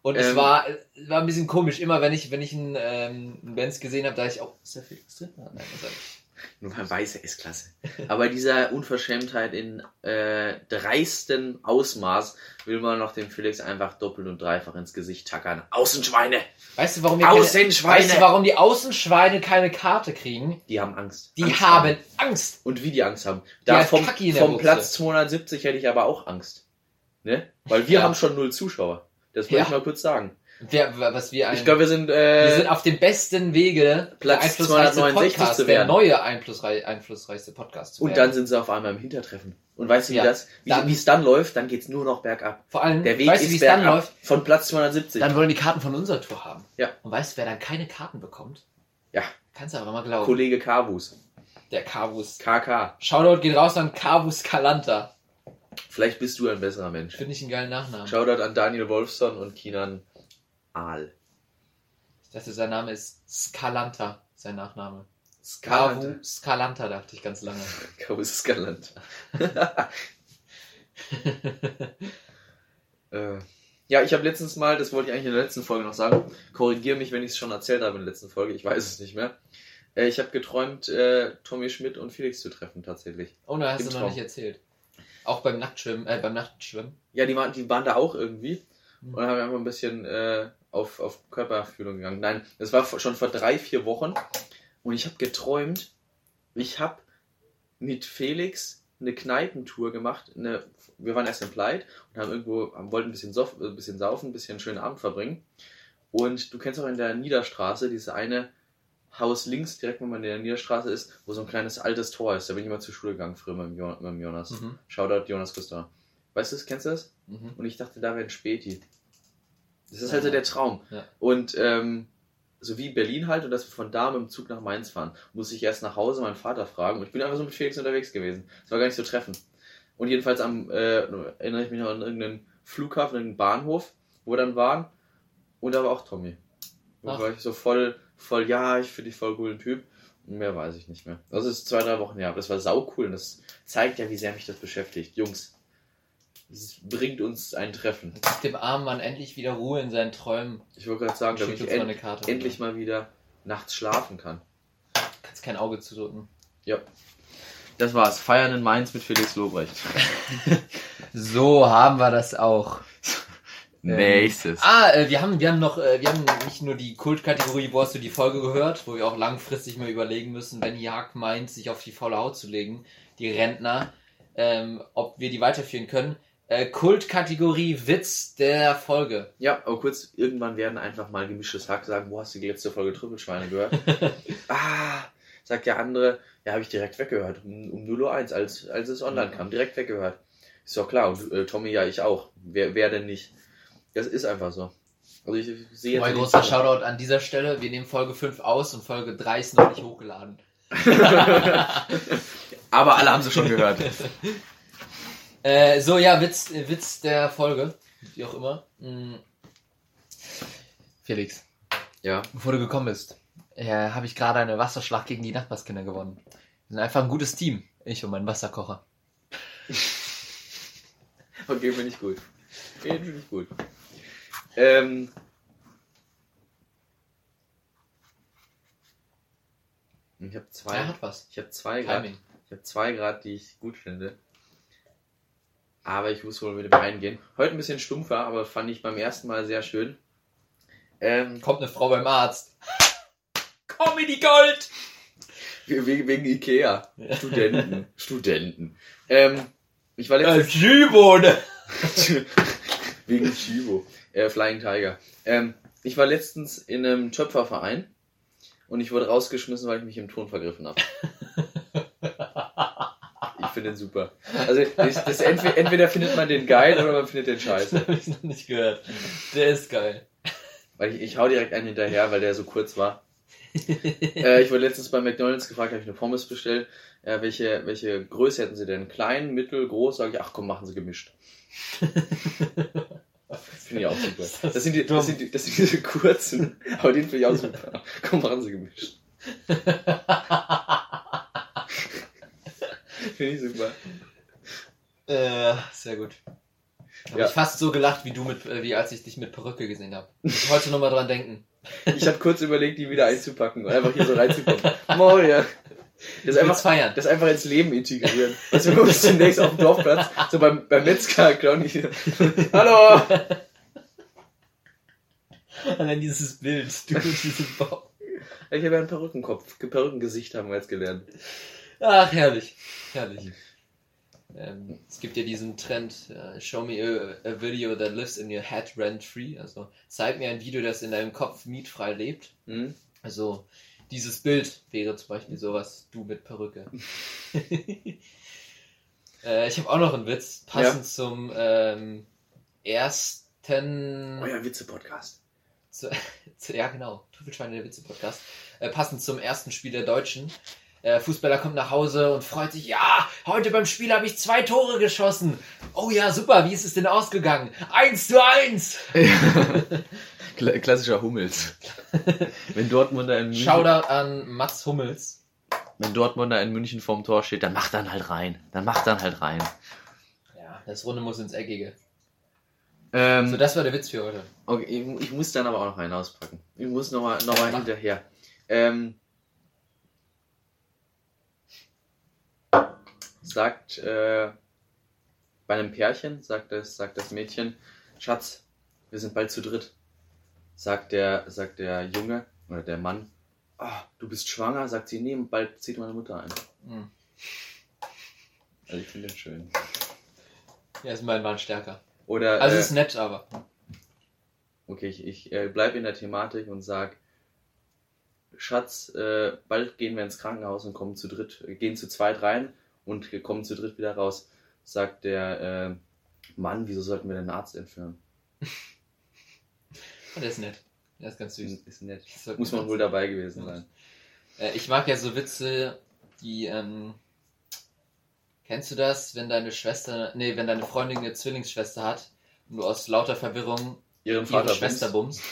Und es Ähm. war, es war ein bisschen komisch. Immer wenn ich, wenn ich einen, ähm, einen Benz gesehen habe, dachte ich, oh, ist der Felix drin? Nein, ist er nicht. Nur mal weiße S-Klasse. Aber dieser Unverschämtheit in äh, dreisten Ausmaß will man noch dem Felix einfach doppelt und dreifach ins Gesicht tackern. Außenschweine! Weißt du, warum wir keine, Außenschweine! weißt du, warum die Außenschweine keine Karte kriegen? Die haben Angst. Die Angst haben Angst. Und wie die Angst haben. Da vom, vom. Platz 270 hätte ich aber auch Angst. Ne? Weil wir Ja. haben schon null Zuschauer. Das wollte Ja. ich mal kurz sagen. Wer, was wir ein, Ich glaube, wir sind, wir äh, sind auf dem besten Wege, Platz der einflussreichste 269 Podcast, zu der werden. neue einflussrei einflussreichste Podcast zu und werden. dann sind sie auf einmal im Hintertreffen. Und weißt du, wie Ja. das, wie Dann- es dann läuft? Dann geht's nur noch bergab. Vor allem, Der Weg weißt du, ist dann bergab. läuft? Von Platz 270. Dann wollen die Karten von unserer Tour haben. Ja. Und weißt du, wer dann keine Karten bekommt? Ja. Kannst du aber mal glauben. Kollege Kavus. Der Kavus. KK. Shoutout geht raus an Kavus Kalanta. Vielleicht bist du ein besserer Mensch. Finde ich einen geilen Nachnamen. Shoutout an Daniel Wolfson und Kinan Aal. Ich dachte, sein Name ist Skalanta, sein Nachname. Skalante. Kavu Skalanta, dachte ich ganz lange. Kavus Skalant. äh, Ja, ich habe letztens mal, das wollte ich eigentlich in der letzten Folge noch sagen, korrigiere mich, wenn ich es schon erzählt habe in der letzten Folge, ich weiß es nicht mehr. Äh, ich habe geträumt, äh, Tommy Schmidt und Felix zu treffen, tatsächlich. Oh, da hast Im du noch Traum. nicht erzählt. Auch beim Nachtschwimmen, äh, beim Nachtschwimmen. Ja, die waren, die waren da auch irgendwie Mhm. und haben einfach ein bisschen äh, auf, auf Körperfühlung gegangen. Nein, das war schon vor drei, vier Wochen und ich habe geträumt, ich habe mit Felix eine Kneipentour gemacht. Eine, wir waren erst in Pleit und haben irgendwo, haben- wollten ein bisschen, sof, ein bisschen saufen, ein bisschen einen schönen Abend verbringen. Und du kennst auch in der Niederstraße diese eine Haus links, direkt wenn man in der Niederstraße ist, wo so ein kleines altes Tor ist. Da bin ich immer zur Schule gegangen, früher mit dem, Jonas. Mhm. Shoutout Jonas Christoph. Weißt du das? Kennst du das? Mhm. Und ich dachte, da wäre ein Späti. Das ist halt so der Traum. Ja. Und ähm, so wie Berlin halt, und dass wir von da mit dem Zug nach Mainz fahren, muss ich erst nach Hause meinen Vater fragen. Und ich bin einfach so mit Felix unterwegs gewesen. Das war gar nicht so treffen. Und jedenfalls am, äh, erinnere ich mich noch an irgendeinen Flughafen, irgendeinen Bahnhof, wo wir dann waren. Und da war auch Tommy. Da Ach. war ich so voll, voll, ja, ich finde dich voll coolen Typ. Und mehr weiß ich nicht mehr. Das ist zwei, drei Wochen her, aber das war sau cool und das zeigt ja, wie sehr mich das beschäftigt. Jungs, es bringt uns ein Treffen. Gib dem armen Mann endlich wieder Ruhe in seinen Träumen. Ich wollte gerade sagen, damit ich end Karte. endlich mal wieder nachts schlafen kann. Kannst kein Auge zudrücken. Ja. Das war's. Feiern in Mainz mit Felix Lobrecht. So haben wir das auch. Nächstes. Ah, äh, wir haben, wir haben noch, äh, wir haben nicht nur die Kultkategorie, wo hast du die Folge gehört, wo wir auch langfristig mal überlegen müssen, wenn Jagd meint, sich auf die faule Haut zu legen, die Rentner, ähm, ob wir die weiterführen können. Äh, Kultkategorie Witz der Folge. Ja, aber kurz, irgendwann werden einfach mal gemischtes Hack sagen, wo hast du die letzte Folge Trüffelschweine gehört? ah, sagt der andere, ja, habe ich direkt weggehört, um, um 0.01 Uhr, als, als es online Mhm. kam, direkt weggehört. Ist doch klar, und äh, Tommy ja, ich auch. Wer, wer denn nicht? Das ist einfach so. Also ich, ich sehe jetzt Mein großer Shoutout an dieser Stelle. Wir nehmen Folge 5 aus und Folge 3 ist noch nicht hochgeladen. Aber alle haben sie schon gehört. Äh, so, ja, Witz, Witz der Folge. Wie auch immer. Mm. Felix, Ja, bevor du gekommen bist, äh, habe ich gerade eine Wasserschlacht gegen die Nachbarskinder gewonnen. Wir sind einfach ein gutes Team. Ich und mein Wasserkocher. okay, finde ich gut. Den finde ich gut. Ähm, ich habe zwei. Er hat was. Ich habe zwei Grad. Ich habe zwei Grad, die ich gut finde. Aber ich muss wohl mit dem reingehen. Heute ein bisschen stumpfer, aber fand ich beim ersten Mal sehr schön. Ähm, Kommt eine Frau beim Arzt. Comedy Gold! wegen, wegen Ikea. Studenten. Studenten. Ähm, ich war letztens. Schübone! wegen Chibo. Äh, Flying Tiger. Ähm, ich war letztens in einem Töpferverein und ich wurde rausgeschmissen, weil ich mich im Ton vergriffen habe. Ich finde den super. Also das, das entweder, entweder findet man den geil oder man findet den Das scheiße. habe ich noch nicht gehört. Der ist geil. Weil ich, ich hau direkt einen hinterher, weil der so kurz war. äh, ich wurde letztens bei McDonalds gefragt, habe ich eine Pommes bestellt. Äh, welche, welche Größe hätten sie denn? Klein, mittel, groß? Sag ich, ach komm, machen sie gemischt. Finde ich auch super. Das sind, die, das, sind die, das sind diese kurzen, aber den finde ich auch super. Komm, machen sie gemischt. Finde ich super. Äh, sehr gut. Habe Ja. ich fast so gelacht, wie du mit, äh, wie als ich dich mit Perücke gesehen habe. Heute nochmal dran denken. Ich habe kurz überlegt, die wieder einzupacken und einfach hier so reinzukommen. Moria. Das Ich einfach, feiern. das einfach ins Leben integrieren. Was wir uns demnächst auf dem Dorfplatz, so beim, beim Metzger, die, Hallo! Und dann dieses Bild, du mit diesem Bauch. Ich habe ja einen Perückenkopf, Perückengesicht haben wir jetzt gelernt. Ach, herrlich. Herrlich. Ähm, es gibt ja diesen Trend, äh, show me a, a video that lives in your head rent free. Also zeig mir ein Video, das in deinem Kopf mietfrei lebt. Hm? Also dieses Bild wäre zum Beispiel sowas, du mit Perücke. äh, ich habe auch noch einen Witz, passend zum ähm, ersten... Euer Witze-Podcast. zu, zu, ja genau, Trüffelschweine der Witze-Podcast, äh, passend zum ersten Spiel der Deutschen. Äh, Fußballer kommt nach Hause und freut sich, ja, heute beim Spiel habe ich zwei Tore geschossen. Oh ja, super, wie ist es denn ausgegangen? Eins zu eins! Kla- Klassischer Hummels. Wenn Dortmunder in München, Shoutout an Mats Hummels. wenn Dortmunder in München vorm Tor steht, dann macht dann halt rein. Dann macht dann halt rein. Ja, das Runde muss ins Eckige. Ähm, So, das war der Witz für heute. Okay, ich, ich muss dann aber auch noch einen auspacken. Ich muss noch mal, noch Ja, mal mach. hinterher. Ähm, sagt äh, bei einem Pärchen, sagt das, sagt das Mädchen, Schatz, wir sind bald zu dritt. Sagt der, sagt der Junge oder der Mann, ah, du bist schwanger, sagt sie, nee, bald zieht meine Mutter ein. Hm. Also ich finde den schön. Ja, ist mein Mann stärker. Oder Also äh, ist nett, aber. Okay, ich, ich äh, bleibe in der Thematik und sag, Schatz, äh, bald gehen wir ins Krankenhaus und kommen zu dritt, äh, gehen zu zweit rein und kommen zu dritt wieder raus. Sagt der äh, Mann, wieso sollten wir den Arzt entführen? Der ist nett. Der ist ganz süß. Ist, ist nett. Muss man wohl dabei gewesen sein. Äh, ich mag ja so Witze, die, ähm, kennst du das, wenn deine Schwester, nee, wenn deine Freundin eine Zwillingsschwester hat und du aus lauter Verwirrung Ihren ihre Vater Schwester bumst. bummst?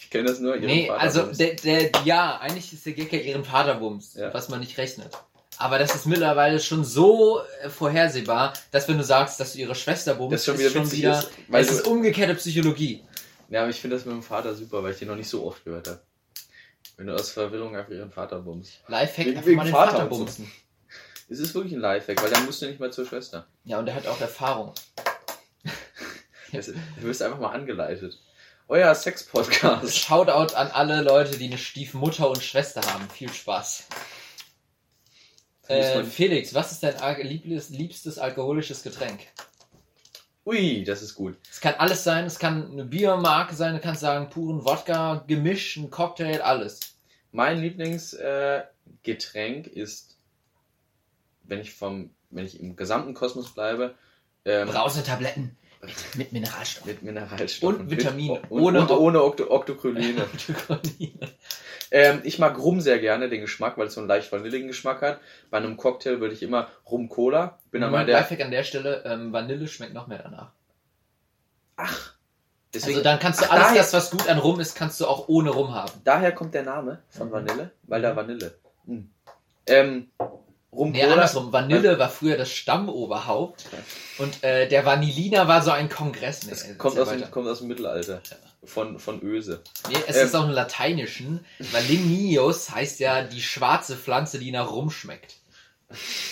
Ich kenne das nur, ihren Nee, Vater also, der, der, ja, eigentlich ist der Gag ja ihren Vater bumst, Ja. was man nicht rechnet. Aber das ist mittlerweile schon so äh, vorhersehbar, dass wenn du sagst, dass du ihre Schwester bummst, Das schon wieder witzig wieder, ist, weil es ist umgekehrte Psychologie. Ja, aber ich finde das mit dem Vater super, weil ich den noch nicht so oft gehört habe. Wenn du aus Verwirrung einfach ihren Vater bummst. Lifehack, Wegen- einfach wegen mal den Vater Vater bumsen. Es ist wirklich ein Lifehack, weil dann musst du nicht mehr zur Schwester. Ja, und er hat auch Erfahrung. Es- Du wirst einfach mal angeleitet. Euer Sex-Podcast. Shoutout an alle Leute, die eine Stiefmutter und Schwester haben. Viel Spaß. Äh, Felix, was ist dein liebstes alkoholisches Getränk? Ui, das ist gut. Es kann alles sein, es kann eine Biermarke sein, du kannst sagen puren Wodka, Gemisch, ein Cocktail, alles. Mein Lieblingsgetränk äh, ist, wenn ich vom, wenn ich im gesamten Kosmos bleibe, ähm, Brausetabletten mit Mineralstoffen. mit Mineralstoffen. Und Vitamine. Mit, Ohne- und ohne Okto Octocryline. ähm, ich mag Rum sehr gerne, den Geschmack, weil es so einen leicht vanilligen Geschmack hat. Bei einem Cocktail würde ich immer Rum Cola. Bin ein der. Lifehack an der Stelle, ähm, Vanille schmeckt noch mehr danach. Ach. Also Deswegen, dann kannst du Ach, alles daher- das, was gut an Rum ist, kannst du auch ohne Rum haben. daher kommt der Name von Vanille, weil da Vanille. Mm. Ähm, Rum Nee, andersrum. Vanille war früher das Stammoberhaupt und äh, der Vanilliner war so ein Kongress. Nee, Es kommt aus, dem, kommt aus dem Mittelalter. Von, von Öse. Nee, es Ähm. ist auch im Lateinischen. Valinius heißt ja die schwarze Pflanze, die nach Rum schmeckt.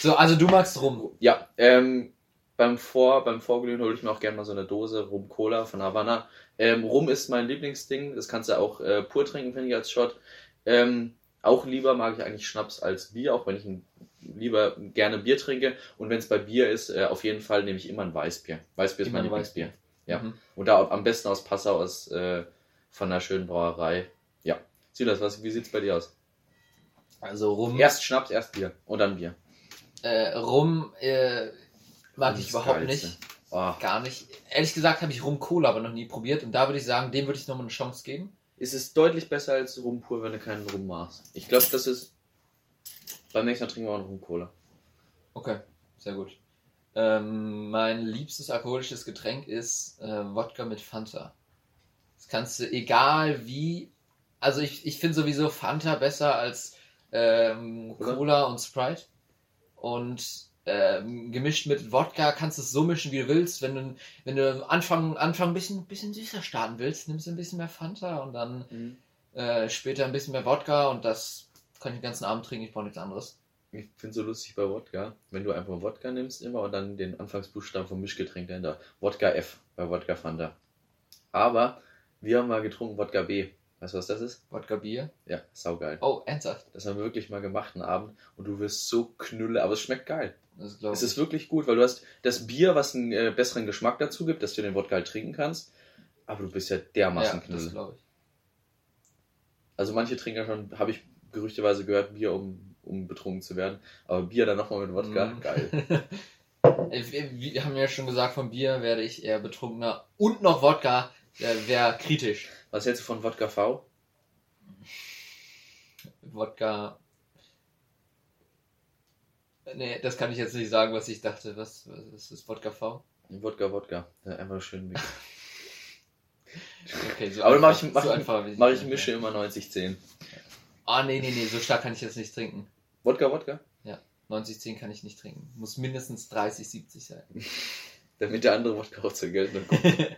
So, also du magst Rum. Ja, ähm, beim, Vor, beim Vorglühen hole ich mir auch gerne mal so eine Dose Rum Cola von Havanna. Ähm, Rum ist mein Lieblingsding. Das kannst du auch äh, pur trinken, finde ich, als Shot. Ähm, auch lieber mag ich eigentlich Schnaps als Bier, auch wenn ich ein, lieber gerne Bier trinke. Und wenn es bei Bier ist, äh, auf jeden Fall nehme ich immer ein Weißbier. Weißbier ist Immer mein ein Lieblingsbier. Ja. Mhm. Und da am besten aus Passau, aus, äh, von einer schönen Brauerei. Ja. Silas, was, wie sieht's bei dir aus? Also Rum, Erst Schnaps, erst Bier und dann Bier. äh, Rum äh, mag ich überhaupt Geilste. nicht. Oh. Gar nicht. Ehrlich gesagt habe ich Rum Cola aber noch nie probiert und da würde ich sagen, dem würde ich nochmal eine Chance geben. Es ist deutlich besser als Rum pur, wenn du keinen Rum machst. Ich glaube, das ist. Beim nächsten Mal trinken wir auch einen Rum Cola. Okay, sehr gut. Ähm, mein liebstes alkoholisches Getränk ist äh, Wodka mit Fanta. Das kannst du, egal wie. Also ich, ich finde sowieso Fanta besser als ähm, Cola? Und Sprite. Und ähm, gemischt mit Wodka kannst du es so mischen, wie du willst. Wenn du, wenn du am Anfang, Anfang ein bisschen, bisschen süßer starten willst, nimmst du ein bisschen mehr Fanta und dann äh, später ein bisschen mehr Wodka und das kann ich den ganzen Abend trinken, ich brauche nichts anderes. Ich finde so lustig bei Wodka, wenn du einfach Wodka nimmst immer und dann den Anfangsbuchstaben vom Mischgetränk dahinter. Wodka F bei Wodka Fanta. Aber wir haben mal getrunken Wodka B. Weißt du, was das ist? Wodka Bier. Ja, saugeil. Oh, ernsthaft. Das haben wir wirklich mal gemacht einen Abend und du wirst so knülle, aber es schmeckt geil. Das glaube Es ist wirklich gut, weil du hast das Bier, was einen äh, besseren Geschmack dazu gibt, dass du den Wodka halt trinken kannst, aber du bist ja dermaßen ja, knülle. das glaube ich. Also manche trinken ja schon, habe ich gerüchteweise gehört, Bier, um, um betrunken zu werden. Aber Bier dann nochmal mit Wodka, Mhm. geil. Wir, haben ja schon gesagt, vom Bier werde ich eher betrunkener. Und noch Wodka äh, wäre kritisch. Was hältst du von Wodka V? Wodka. Nee, das kann ich jetzt nicht sagen, was ich dachte. Was, was ist Wodka V? Wodka, Wodka. Ja, einfach schön mix. Okay, so Aber dann mach einfach- ich, mach, so einfach mach ich. Mische immer 90-10. Ah, nee, nee, nee, so stark kann ich jetzt nicht trinken. Wodka, Wodka? 90-10 kann ich nicht trinken. Muss mindestens 30-70 sein. damit der andere Wodka auch zur Geltung kommt.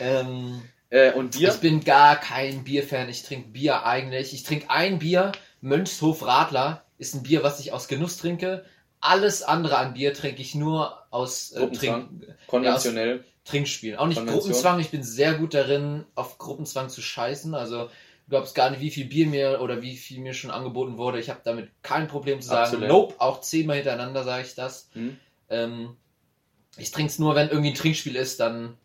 Ähm, äh, und Bier? Ich bin gar kein Bierfan. Ich trinke Bier eigentlich. Ich trinke ein Bier. Mönchshof Radler ist ein Bier, was ich aus Genuss trinke. Alles andere an Bier trinke ich nur aus äh? Trink, Konventionell. Trinkspielen. Auch nicht Konvention? Gruppenzwang. Ich bin sehr gut darin, auf Gruppenzwang zu scheißen. Also du glaubst gar nicht, wie viel Bier mir oder wie viel mir schon angeboten wurde. Ich habe damit kein Problem zu sagen, Absolut. nope, auch zehnmal hintereinander sage ich das. Hm? Ähm, ich trinke es nur, wenn irgendwie ein Trinkspiel ist, dann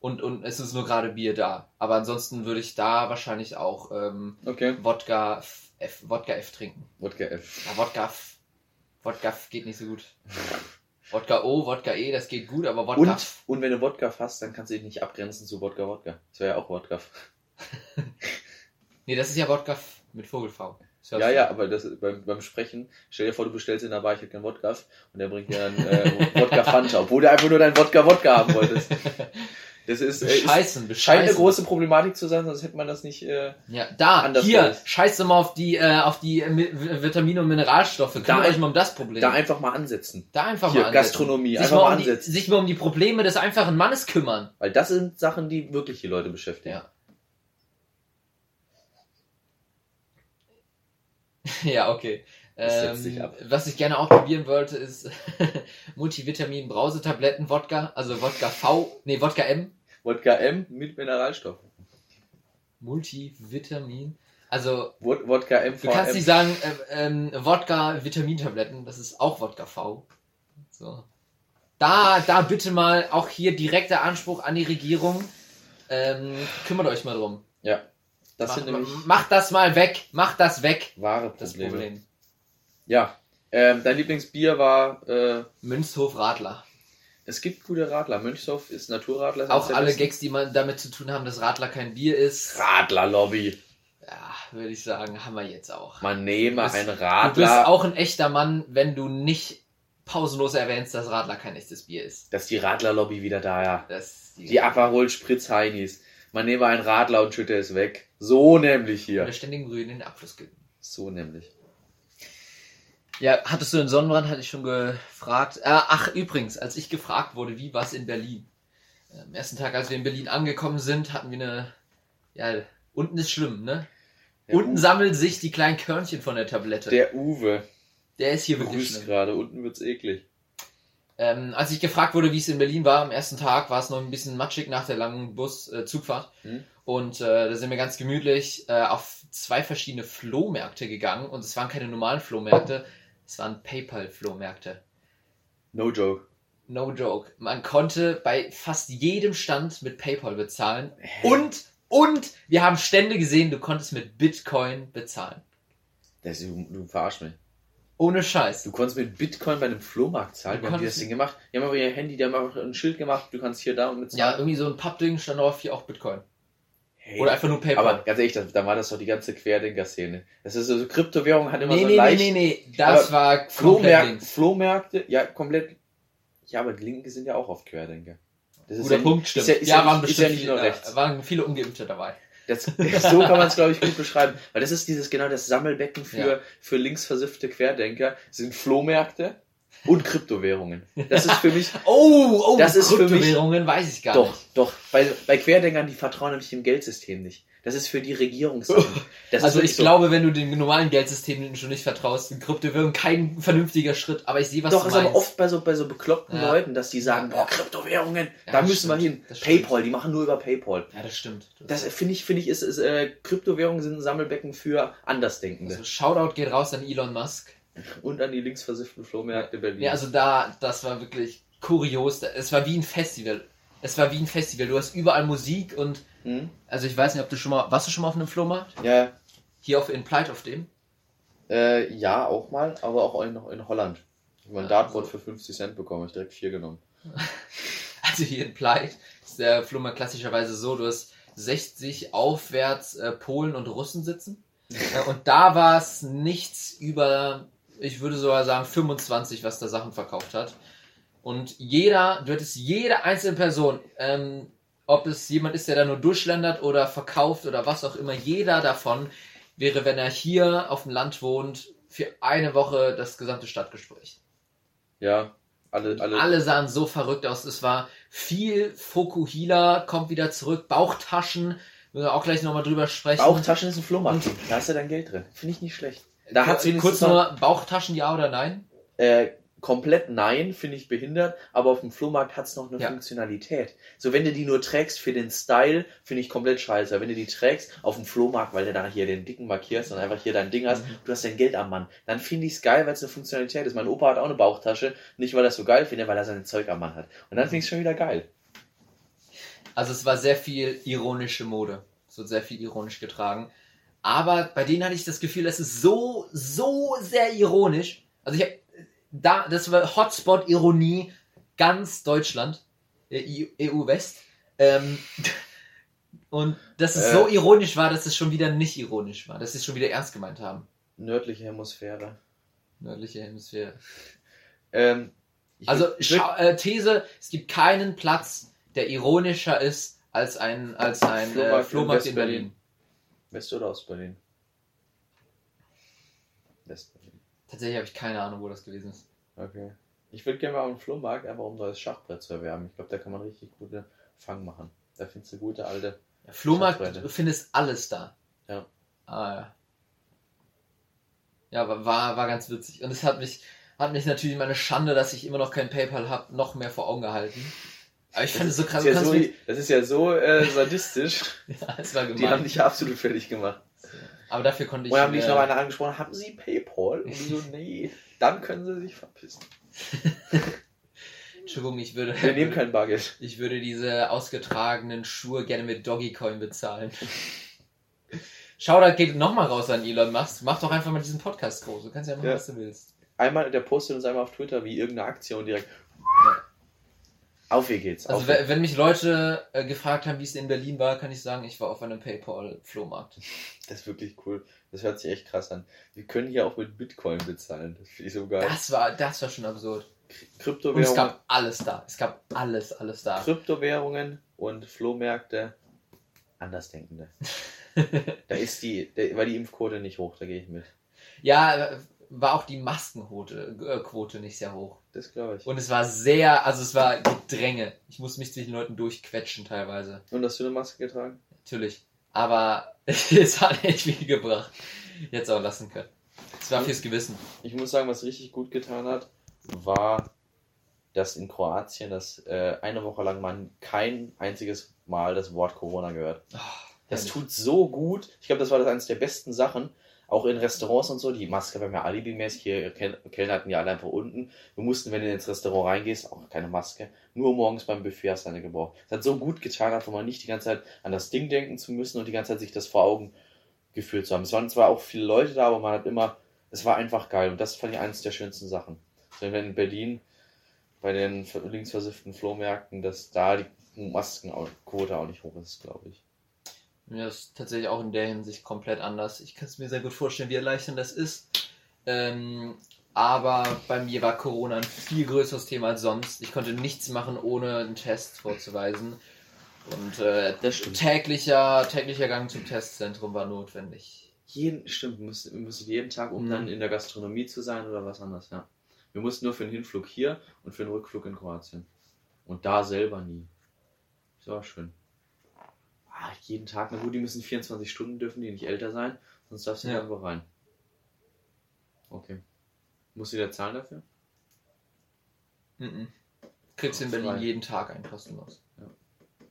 und, und es ist nur gerade Bier da. Aber ansonsten würde ich da wahrscheinlich auch ähm, Okay. Wodka F, F, Wodka F trinken. Wodka F. Ja, Wodka F, Wodka F geht nicht so gut. Wodka O, Wodka E, das geht gut, aber Wodka Und, F. und wenn du Wodka fasst, dann kannst du dich nicht abgrenzen zu Wodka Wodka. Das wäre ja auch Wodka. Nee, das ist ja Wodka mit Vogel V. Ja, ja, aber das, beim, beim Sprechen, stell dir vor, du bestellst in der Bar, ich hätte keinen Wodka und der bringt dir dann äh, Wodka Fanta, obwohl du einfach nur deinen Wodka Wodka haben wolltest. Das ist, äh, ist Bescheißen, scheint bescheißen. eine große Problematik zu sein, sonst hätte man das nicht. Äh, Ja, da, anders hier, gelöst. scheiß doch mal auf die, äh, auf die äh, Mi- Vitamine und Mineralstoffe. Kümmert Da- euch mal um das Problem. da einfach mal ansetzen. Da einfach Hier, mal ansetzen. Gastronomie, sich einfach mal, mal um die, ansetzen. sich mal um die Probleme des einfachen Mannes kümmern. Weil das sind Sachen, die wirklich die Leute beschäftigen. Ja. ja, okay. Ähm, was ich gerne auch probieren wollte, ist Multivitamin Brausetabletten Wodka, also Wodka V, nee, Wodka M. Wodka M mit Mineralstoffen. Multivitamin. Also, Wod Wodka M du kannst nicht sagen, äh, ähm, Wodka Vitamintabletten, das ist auch Wodka V. So. Da, da bitte mal auch hier direkter Anspruch an die Regierung. Ähm, kümmert euch mal drum. Ja. Das Mach, nämlich mach das mal weg. Mach das weg. wahre Das. Problem. Ja. Ähm, dein Lieblingsbier war, äh, Münzhof Radler. es gibt gute Radler. Mönchshof ist Naturradler. Auch alle. Gags, die man damit zu tun haben, dass Radler kein Bier ist. Radler-Lobby. Ja, würde ich sagen, haben wir jetzt auch. Man nehme bist- ein Du bist Radler. auch ein echter Mann, wenn du nicht pausenlos erwähnst, dass Radler kein echtes Bier ist. Das ist die Radler-Lobby wieder da, ja. Das die, Die Aperol Spritz Heinis. Man nehme einen Radler und schütte es weg. So nämlich der hier. ständigen Grünen in den Abfluss gibt. So nämlich. Ja, hattest du einen Sonnenbrand, hatte ich schon gefragt. Äh, ach, übrigens, als ich gefragt wurde, wie war es in Berlin? Äh, Am ersten Tag, als wir in Berlin angekommen sind, hatten wir eine. Ja, unten ist schlimm, ne? Der unten Uwe- sammeln sich die kleinen Körnchen von der Tablette. Der Uwe Der ist hier wirklich schlimm. gerade. Unten wird's eklig. Ähm, als ich gefragt wurde, wie es in Berlin war, am ersten Tag war es noch ein bisschen matschig nach der langen Bus-Zugfahrt. Hm? Und äh, da sind wir ganz gemütlich äh, auf zwei verschiedene Flohmärkte gegangen. Und es waren keine normalen Flohmärkte, es waren PayPal-Flohmärkte. No joke. No joke. Man konnte bei fast jedem Stand mit PayPal bezahlen. Hä? Und, und wir haben Stände gesehen, du konntest mit Bitcoin bezahlen. Das, du, du verarsch mich. Ohne Scheiß. Du konntest mit Bitcoin bei einem Flohmarkt zahlen. Wie haben die das Ding gemacht? Die haben aber ihr Handy, die haben einfach ein Schild gemacht. Du kannst hier da und mit Ja, irgendwie so ein Pappding stand drauf, hier auch Bitcoin. Hey. Oder einfach nur PayPal. Aber ganz ehrlich, da, da war das doch die ganze Querdenker-Szene. Das ist so, so Kryptowährung hat immer nee, so nee, nee, leicht. nee, nee, das Aber war Flohmärkte. Flohmärkte, ja, komplett. Ja, aber die Linke sind ja auch oft Querdenker. Das ist Guter ja, Punkt, ist stimmt. ja- ist ja, ja waren ist ja bestimmt nicht nur viele, rechts. äh, waren viele Ungeimpfte dabei. Das, so kann man es, glaube ich, gut beschreiben. Weil das ist dieses genau das Sammelbecken für, Ja. für linksversiffte Querdenker. Sind Flohmärkte und Kryptowährungen. Das ist für mich. Oh, oh, Das ist für mich- Kryptowährungen weiß ich gar doch, nicht. doch. Bei, bei Querdenkern, die vertrauen nämlich dem Geldsystem nicht. Das ist für die. Das Also ist ich so. glaube, wenn du dem normalen Geldsystem schon nicht vertraust, sind Kryptowährungen kein vernünftiger Schritt. Aber ich sehe, was Doch, du ist meinst. aber oft bei so, bei so bekloppten Ja. Leuten, dass die sagen, boah, Kryptowährungen, Ja, da das müssen wir stimmt. hin. Das stimmt. Paypal, die machen nur über Paypal. Ja, das stimmt. Das finde ich, finde ich, ist, ist äh, Kryptowährungen sind ein Sammelbecken für Andersdenkende. also Shoutout geht raus an Elon Musk. Und an die linksversifften Flohmärkte Berlin. Ja, also da, das war wirklich kurios. Es war wie ein Festival. Es war wie ein Festival. Du hast überall Musik und, Hm? also ich weiß nicht, ob du schon mal, warst du schon mal auf einem Flohmarkt? ja, Hier auf in Pleit auf dem? äh, ja, auch mal, aber auch in, in Holland. Ich habe mein Dartboard für 50 Cent bekommen, ich direkt vier genommen. Also hier in Pleit ist der Flohmarkt klassischerweise so, du hast 60 aufwärts äh, Polen und Russen sitzen. Äh, und da war es nichts über, ich würde sogar sagen 25, was da Sachen verkauft hat. Und jeder, du hättest jede einzelne Person, ähm, ob es jemand ist, der da nur durchschlendert oder verkauft oder was auch immer, jeder davon wäre, wenn er hier auf dem Land wohnt, für eine Woche das gesamte Stadtgespräch. Ja, Alle, alle, Alle sahen so verrückt aus. Es war viel Fokuhila, kommt wieder zurück, Bauchtaschen, müssen wir auch gleich nochmal drüber sprechen. Bauchtaschen ist ein Flohmarkt. Da hast du dein Geld drin. Finde ich nicht schlecht. Da hat Kurz nur Bauchtaschen, ja oder nein? äh, komplett nein, finde ich behindert, aber auf dem Flohmarkt hat es noch eine Ja. Funktionalität. So, wenn du die nur trägst für den Style, finde ich komplett scheiße. Wenn du die trägst auf dem Flohmarkt, weil du da hier den dicken markierst und einfach hier dein Ding hast, Mhm. du hast dein Geld am Mann, dann finde ich es geil, weil es eine Funktionalität ist. Mein Opa hat auch eine Bauchtasche, nicht weil er es so geil findet, weil er sein Zeug am Mann hat. Und dann finde ich es schon wieder geil. Also es war sehr viel ironische Mode. Es wird sehr viel ironisch getragen. Aber bei denen hatte ich das Gefühl, das ist so, so sehr ironisch. Also ich habe da, das war Hotspot Ironie ganz Deutschland, äh, EU West. Ähm, und dass es Äh. so ironisch war, dass es schon wieder nicht ironisch war, dass sie es schon wieder ernst gemeint haben. Nördliche Hemisphäre. Nördliche Hemisphäre. Ähm, Also äh, These, es gibt keinen Platz, der ironischer ist als ein, als ein Flohmarkt Flohmarkt, in äh, Flohmarkt in West-Berlin. Berlin. West- oder Ostberlin? Westberlin. Tatsächlich habe ich keine Ahnung, wo das gewesen ist. Okay. Ich würde gerne mal auf den Flohmarkt, einfach um ein neues Schachbrett zu erwerben. Ich glaube, da kann man richtig gute Fang machen. Da findest du gute alte. Ja, Flohmarkt, du findest alles da. Ja. Ah, ja. Ja, war, war ganz witzig. Und es hat mich, hat mich natürlich meine Schande, dass ich immer noch kein PayPal habe, noch mehr vor Augen gehalten. Aber ich fand es so krass. Das ist ja so, kannst das ist ja so äh, sadistisch. ja, es war Die haben gemein. dich absolut fertig gemacht. Aber dafür konnte ich. Und haben dich äh, noch einer angesprochen, haben Sie Paypal? Und die so, nee. Dann können Sie sich verpissen. Entschuldigung, ich würde. Wir nehmen kein Bargeld. Ich würde diese ausgetragenen Schuhe gerne mit Doggycoin bezahlen. Shoutout geht nochmal raus an Elon Musk. Mach doch einfach mal diesen Podcast groß. Du kannst ja machen, Ja. was du willst. Einmal, der postet uns einmal auf Twitter wie irgendeine Aktion direkt. Auf wie geht's. Also auf we- wenn mich Leute äh, gefragt haben, wie es in Berlin war, kann ich sagen, ich war auf einem PayPal-Flohmarkt. Das ist wirklich cool. Das hört sich echt krass an. Wir können hier auch mit Bitcoin bezahlen. Das finde ich so geil. Das war, das war schon absurd. Und es Kryptowährungen, gab alles da. Es gab alles, alles da. Kryptowährungen und Flohmärkte. Andersdenkende. Da ist die, da war die Impfquote nicht hoch, da gehe ich mit. ja, war auch die Maskenquote äh, Quote nicht sehr hoch. Das glaube ich. Und es war sehr, also es war Gedränge. Ich musste mich zwischen den Leuten durchquetschen teilweise. Und hast du eine Maske getragen? Natürlich. Aber es hat echt viel gebracht. Jetzt auch lassen können. Es war fürs Gewissen. Ich muss sagen, was richtig gut getan hat, war, dass in Kroatien, dass äh, eine Woche lang man kein einziges Mal das Wort Corona gehört. Oh, Das tut so gut. Ich glaube, das war das eines der besten Sachen. Auch in Restaurants und so. Die Maske war mir alibimäßig. Hier, Kel- Kellner hatten ja alle einfach unten. Du mussten, wenn du ins Restaurant reingehst, auch keine Maske. Nur morgens beim Buffet hast du eine gebraucht. Das hat so gut getan, einfach mal nicht die ganze Zeit an das Ding denken zu müssen und die ganze Zeit sich das vor Augen geführt zu haben. Es waren zwar auch viele Leute da, aber man hat immer, es war einfach geil. Und das fand ich eines der schönsten Sachen. So, wenn in Berlin bei den linksversifften Flohmärkten, dass da die Maskenquote auch nicht hoch ist, glaube ich. Ja, das ist tatsächlich auch in der Hinsicht komplett anders. Ich kann es mir sehr gut vorstellen, wie erleichternd das ist. Ähm, aber bei mir war Corona ein viel größeres Thema als sonst. Ich konnte nichts machen, ohne einen Test vorzuweisen. Und äh, täglicher, täglicher Gang zum Testzentrum war notwendig. Jeden, stimmt, wir mussten, wir mussten jeden Tag, um Mhm. dann in der Gastronomie zu sein oder was anderes, ja. Wir mussten nur für den Hinflug hier und für den Rückflug in Kroatien. Und da selber nie. Das war schön. Ah, jeden Tag, na gut, die müssen 24 Stunden dürfen, die nicht älter sein, sonst darfst du Ja. nirgendwo rein. Okay. Musst du wieder zahlen dafür? Mhm. Kriegst in Frei. Berlin jeden Tag einen kostenlos.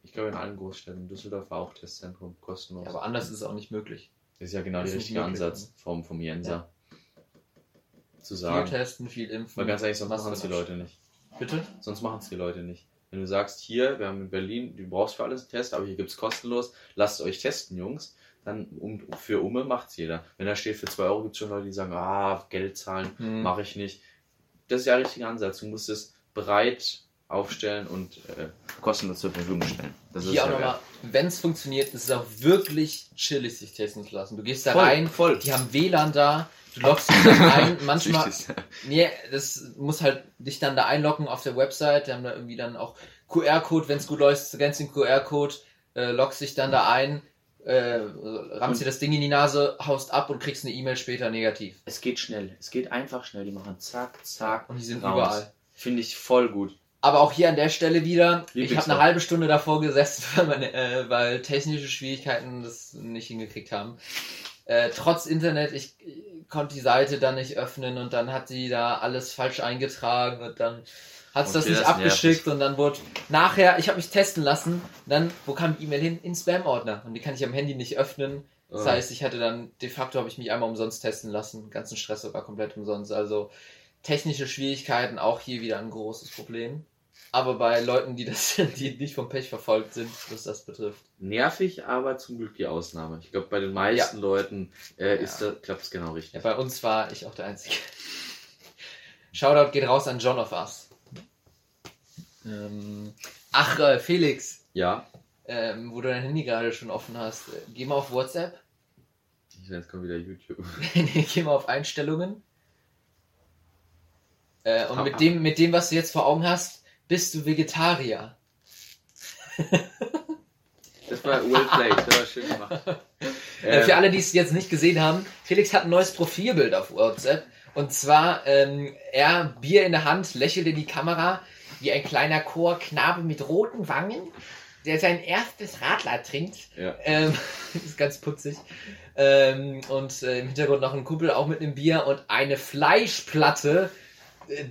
Ich glaube in allen Großstädten. Düsseldorf war auch Testzentrum, kostenlos. Ja, aber anders ist es auch nicht möglich. das ist ja genau der richtige möglich, Ansatz vom, vom Jenser. Zu Viel sagen. testen, viel impfen. Weil ganz ehrlich, sonst machen es die. Leute nicht. Bitte? Sonst machen es die Leute nicht. Wenn du sagst, hier, wir haben in Berlin, du brauchst für alles einen Test, aber hier gibt es kostenlos, lasst euch testen, Jungs, dann um, für Umme macht's jeder. Wenn da steht, für 2 Euro gibt es schon Leute, die sagen, ah, Geld zahlen, Hm. mache ich nicht. Das ist ja der richtige Ansatz. Du musst es breit aufstellen und äh, kostenlos zur Verfügung stellen. Das ist Hier auch ja nochmal, wenn es funktioniert, ist es auch wirklich chillig, sich testen zu lassen. Du gehst da Voll, rein, voll. die haben WLAN da, du loggst dich da ein, manchmal, nee, das muss halt dich dann da einloggen auf der Website, die haben da irgendwie dann auch QR-Code, wenn es gut läuft, scannst den QR-Code, äh, loggst dich dann da ein, äh, rammst dir das Ding in die Nase, haust ab und kriegst eine E-Mail später negativ. Es geht schnell. Es geht einfach schnell. Die machen zack, zack. Und die sind raus. überall. Finde ich voll gut. Aber auch hier an der Stelle wieder, ich habe eine halbe Stunde davor gesessen, weil, meine, äh, weil technische Schwierigkeiten das nicht hingekriegt haben. Äh, trotz Internet, ich äh, konnte die Seite dann nicht öffnen und dann hat sie da alles falsch eingetragen und dann hat es das nicht das abgeschickt und dann wurde nachher, ich habe mich testen lassen, dann, wo kam die E-Mail hin? In Spam-Ordner und die kann ich am Handy nicht öffnen. Das Ah. heißt, ich hatte dann, de facto habe ich mich einmal umsonst testen lassen, ganzen Stress war komplett umsonst. Also technische Schwierigkeiten auch hier wieder ein großes Problem. Aber bei Leuten, die das, die nicht vom Pech verfolgt sind, was das betrifft. Nervig, aber zum Glück die Ausnahme. Ich glaube, bei den meisten Leuten äh, Ja. ist das, klappt es genau richtig. Ja, bei uns war ich auch der Einzige. Shoutout geht raus an John of Us. Ähm, ach, äh, Felix, Ja, ähm, wo du dein Handy gerade schon offen hast, äh, geh mal auf WhatsApp. ich, jetzt kommt wieder YouTube. nee, geh mal auf Einstellungen. Äh, und mit dem, mit dem, was du jetzt vor Augen hast, bist du Vegetarier. Das war well played, das war schön gemacht. Äh, Ähm, für alle, die es jetzt nicht gesehen haben, Felix hat ein neues Profilbild auf WhatsApp. Und zwar, ähm, er, Bier in der Hand, lächelt in die Kamera, wie ein kleiner Chorknabe mit roten Wangen, der sein erstes Radler trinkt. Ja. Ähm, ist ganz putzig. Ähm, und äh, im Hintergrund noch ein Kumpel, auch mit einem Bier und eine Fleischplatte,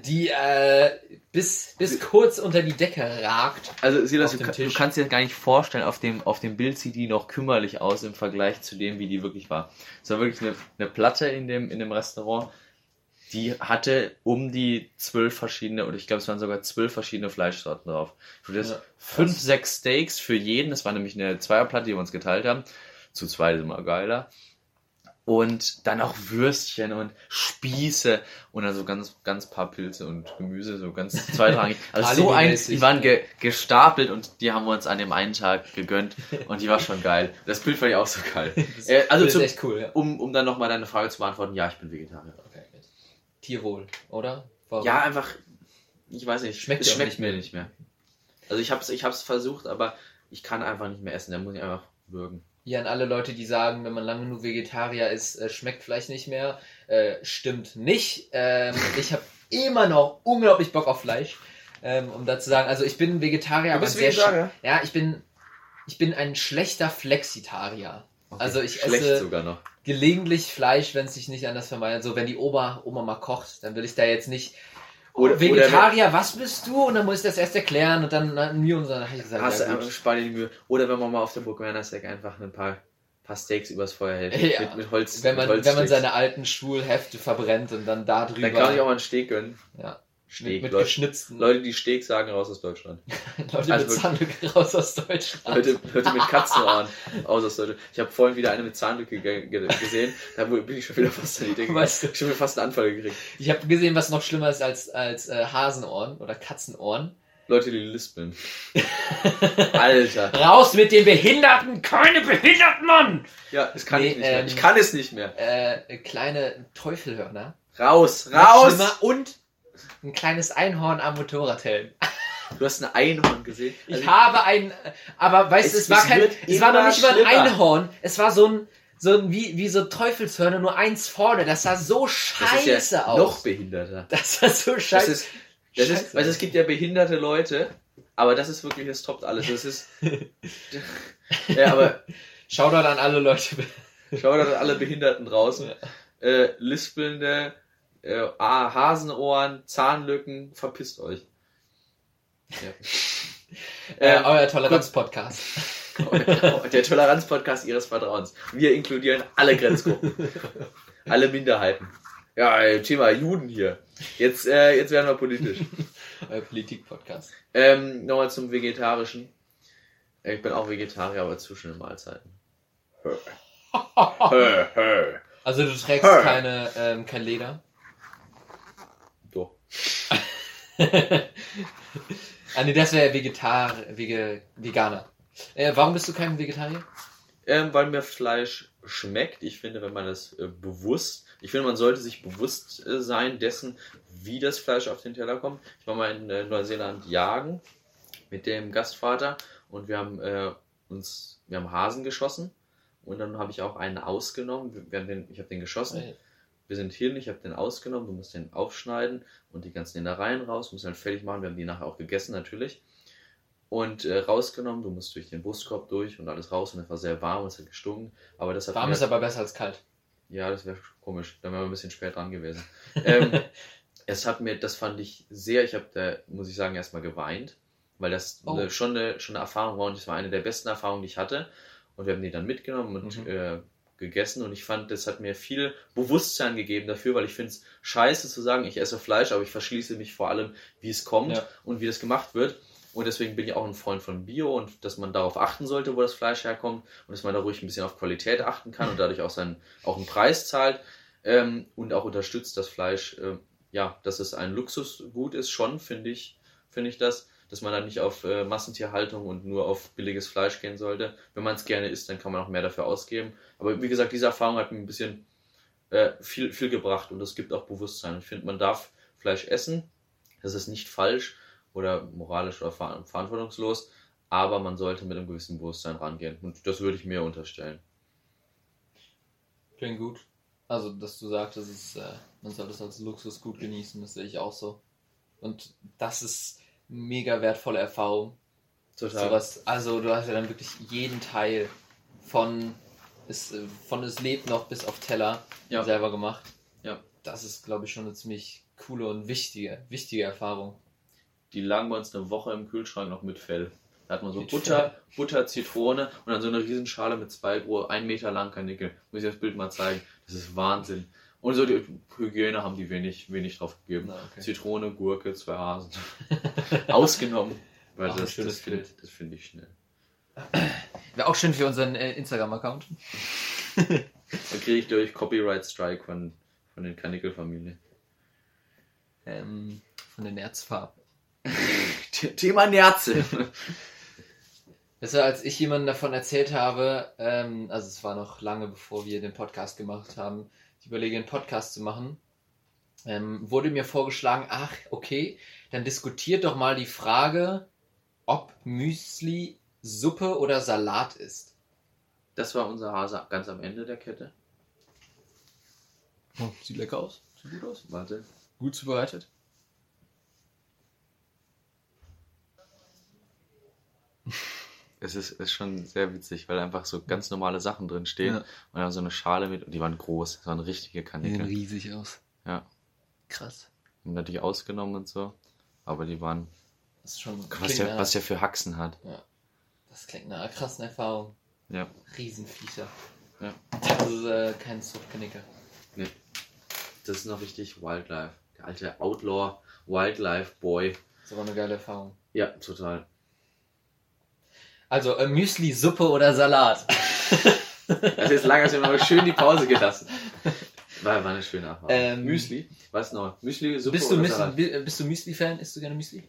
die äh, bis, bis kurz unter die Decke ragt. Also Silas, du, du kannst dir das gar nicht vorstellen, auf dem, auf dem Bild sieht die noch kümmerlich aus im Vergleich zu dem, wie die wirklich war. Es war wirklich eine, eine Platte in dem, in dem Restaurant, die hatte um die zwölf verschiedene, oder ich glaube es waren sogar zwölf verschiedene Fleischsorten drauf. Du hattest Ja, fünf, sechs Steaks für jeden, das war nämlich eine Zweierplatte, die wir uns geteilt haben. Zu zweit ist immer geiler. Und dann auch Würstchen und Spieße und dann so ganz, ganz paar Pilze und Gemüse, so ganz zweitrangig. Also so ein, die waren ge gestapelt und die haben wir uns an dem einen Tag gegönnt und die war schon geil. Das Bild fand ich auch so geil. Äh, also ist zum- echt cool, ja. Um, um dann nochmal deine Frage zu beantworten, ja, ich bin Vegetarier. Okay. Tierwohl, oder? Warum? Ja, einfach, ich weiß nicht, Schmeckt es schmeckt nicht mir mehr. nicht mehr. Also ich hab's, ich hab's versucht, aber ich kann einfach nicht mehr essen, da muss ich einfach würgen. Hier an alle Leute, die sagen, wenn man lange genug Vegetarier ist, äh, schmeckt Fleisch nicht mehr. Äh, stimmt nicht. Ähm, ich habe immer noch unglaublich Bock auf Fleisch. Ähm, um da zu sagen, also ich bin Vegetarier, aber sehr sch- Ja, ich bin, ich bin ein schlechter Flexitarier. Also ich Schlecht esse sogar noch. gelegentlich Fleisch, wenn es sich nicht anders vermeidet. So, wenn die Oma, Oma mal kocht, dann will ich da jetzt nicht. Oder- Vegetarier, was bist du? Und dann muss ich das erst erklären und dann mir und dann habe ich gesagt, Hast du ja, einfach gut. spar dir die Mühe. Oder wenn man mal auf der Burg Wernersteak einfach ein paar, paar Steaks übers Feuer hält. Ja. Mit, mit Holz. wenn man, mit wenn man seine alten Schwulhefte verbrennt und dann da drüber Dann kann sich auch mal einen Steak gönnen. ja, Steak. mit, Leute, geschnitzten Leute, die Steak sagen, raus aus Deutschland. Leute also mit Zahnlücke raus aus Deutschland. Leute, Leute mit Katzenohren aus aus Deutschland. Ich habe vorhin wieder eine mit Zahnlücke ge ge gesehen. Da bin ich schon wieder fast an die Dinge. Weißt du? Ich habe mir fast einen Anfall gekriegt. Ich habe gesehen, was noch schlimmer ist als, als äh, Hasenohren oder Katzenohren. Leute, die lispeln. Alter. Raus mit den Behinderten! Keine Behinderten, Mann! Ja, das kann Nee, ich nicht mehr. ähm, Ich kann es nicht mehr. Äh, kleine Teufelhörner. Raus, raus! Und ein kleines Einhorn am Motorradhelm. Du hast ein Einhorn gesehen. Ich Also, habe ein, aber weißt du, Es- es, war kein, es war noch nicht mal ein. Einhorn. Es war so ein, so ein, wie, wie so Teufelshörner, nur eins vorne. Das sah so das scheiße ist ja aus. noch behinderter. das sah so Das scheiße. ist, das ist, Scheiße. weißt, du, es gibt ja behinderte Leute, aber das ist wirklich, das toppt alles. Das ist, ja, aber Shoutout an alle Leute. schau da alle Behinderten draußen. Äh, lispelnde, äh, ah, Hasenohren, Zahnlücken, verpisst euch. Ja. Äh, Ähm, euer Toleranz-Podcast. Der Toleranz-Podcast ihres Vertrauens. Wir inkludieren alle Grenzgruppen. alle Minderheiten. Ja, äh, Thema Juden hier. Jetzt, äh, jetzt werden wir politisch. Euer Politik-Podcast. Ähm, Nochmal zum Vegetarischen. Äh, Ich bin auch Vegetarier, aber zwischen den Mahlzeiten. Also du trägst keine, ähm, kein Leder. Ah nee, das wäre Vegetar, Vege, Veganer. Äh, warum bist du kein Vegetarier? Ähm, weil mir Fleisch schmeckt. Ich finde, wenn man das äh, bewusst, ich finde, man sollte sich bewusst äh, sein dessen, wie das Fleisch auf den Teller kommt. Ich war mal in äh, Neuseeland jagen mit dem Gastvater und wir haben äh, uns, wir haben Hasen geschossen und dann habe ich auch einen ausgenommen. Den, ich habe den geschossen wir sind hier nicht, ich habe den ausgenommen, du musst den aufschneiden und die ganzen Innereien raus, musst dann fertig machen. Wir haben die nachher auch gegessen natürlich. Und äh, rausgenommen, du musst durch den Brustkorb durch und alles raus und es war sehr warm und es hat gestunken. Aber das hat Warm ist aber besser als kalt. ja, das wäre komisch. Dann wären wir ein bisschen spät dran gewesen. ähm, es hat mir, das fand ich sehr, ich habe da, muss ich sagen, erstmal geweint, weil das Oh. eine, schon, eine, schon eine Erfahrung war und das war eine der besten Erfahrungen, die ich hatte. Und wir haben die dann mitgenommen und Mhm. äh, gegessen und ich fand, das hat mir viel Bewusstsein gegeben dafür, weil ich finde es scheiße zu sagen, ich esse Fleisch, aber ich verschließe mich vor allem, wie es kommt Ja. und wie das gemacht wird. Und deswegen bin ich auch ein Freund von Bio und dass man darauf achten sollte, wo das Fleisch herkommt und dass man da ruhig ein bisschen auf Qualität achten kann und dadurch auch, seinen, auch einen Preis zahlt ähm, und auch unterstützt das Fleisch, ähm, ja, dass es ein Luxusgut ist, schon, finde ich, finde ich das, dass man dann nicht auf äh, Massentierhaltung und nur auf billiges Fleisch gehen sollte. Wenn man es gerne isst, dann kann man auch mehr dafür ausgeben. Aber wie gesagt, diese Erfahrung hat mir ein bisschen äh, viel, viel gebracht und es gibt auch Bewusstsein. Ich finde, man darf Fleisch essen, das ist nicht falsch oder moralisch oder ver verantwortungslos, aber man sollte mit einem gewissen Bewusstsein rangehen. Und das würde ich mir unterstellen. Klingt gut. Also, dass du ist, äh, man soll das als Luxusgut genießen, das sehe ich auch so. Und das ist mega wertvolle Erfahrung. Sowas, also du hast ja dann wirklich jeden Teil von es, von es lebt noch bis auf Teller Ja. selber gemacht. Ja. Das ist, glaube ich, schon eine ziemlich coole und wichtige, wichtige Erfahrung. Die lagen bei uns eine Woche im Kühlschrank noch mit Fell. Da hat man so Mit Butter, Butter, Zitrone und dann so eine Riesenschale mit zwei Gro ein Meter lang Karnickel. Muss ich das Bild mal zeigen. Das ist Wahnsinn. Und so die Hygiene haben die wenig, wenig drauf gegeben. Na, okay. Zitrone, Gurke, zwei Hasen. Ausgenommen. Weil ein das, das finde find ich schnell. Wäre auch schön für unseren äh, Instagram-Account. Dann kriege ich durch Copyright Strike von, von den Karnickel-Familie. Ähm, von den Nerzfarben. Thema Nerze. Weißt du, als ich jemandem davon erzählt habe, ähm, also es war noch lange bevor wir den Podcast gemacht haben, überlege einen Podcast zu machen, ähm, wurde mir vorgeschlagen, ach, okay, dann diskutiert doch mal die Frage, ob Müsli Suppe oder Salat ist. Das war unser Hase ganz am Ende der Kette. Oh, sieht lecker aus. Sieht gut aus. Warte. Gut zubereitet. Es ist, ist schon sehr witzig, weil einfach so ganz normale Sachen drin stehen Ja. und dann so eine Schale mit, und die waren groß, das waren richtige Die sehen riesig aus. Ja, Krass. haben natürlich ausgenommen und so, aber die waren, Das ist schon was der, was der für Haxen hat. Das klingt nach einer krassen Erfahrung. Ja. Riesenviecher. Ja. Das ist äh, kein Zuchtkanicker. Nee. Das ist noch richtig Wildlife. Der alte Outlaw Wildlife Boy. Das war eine geile Erfahrung. Ja, total. Also äh, Müsli, Suppe oder Salat? Das ist lange, hast du mal schön die Pause gelassen. War, war eine schöne Erfahrung. Ähm, Müsli? Was noch? Müsli, Suppe bist du, oder Salat? bi- bist du Müsli-Fan? Isst du gerne Müsli?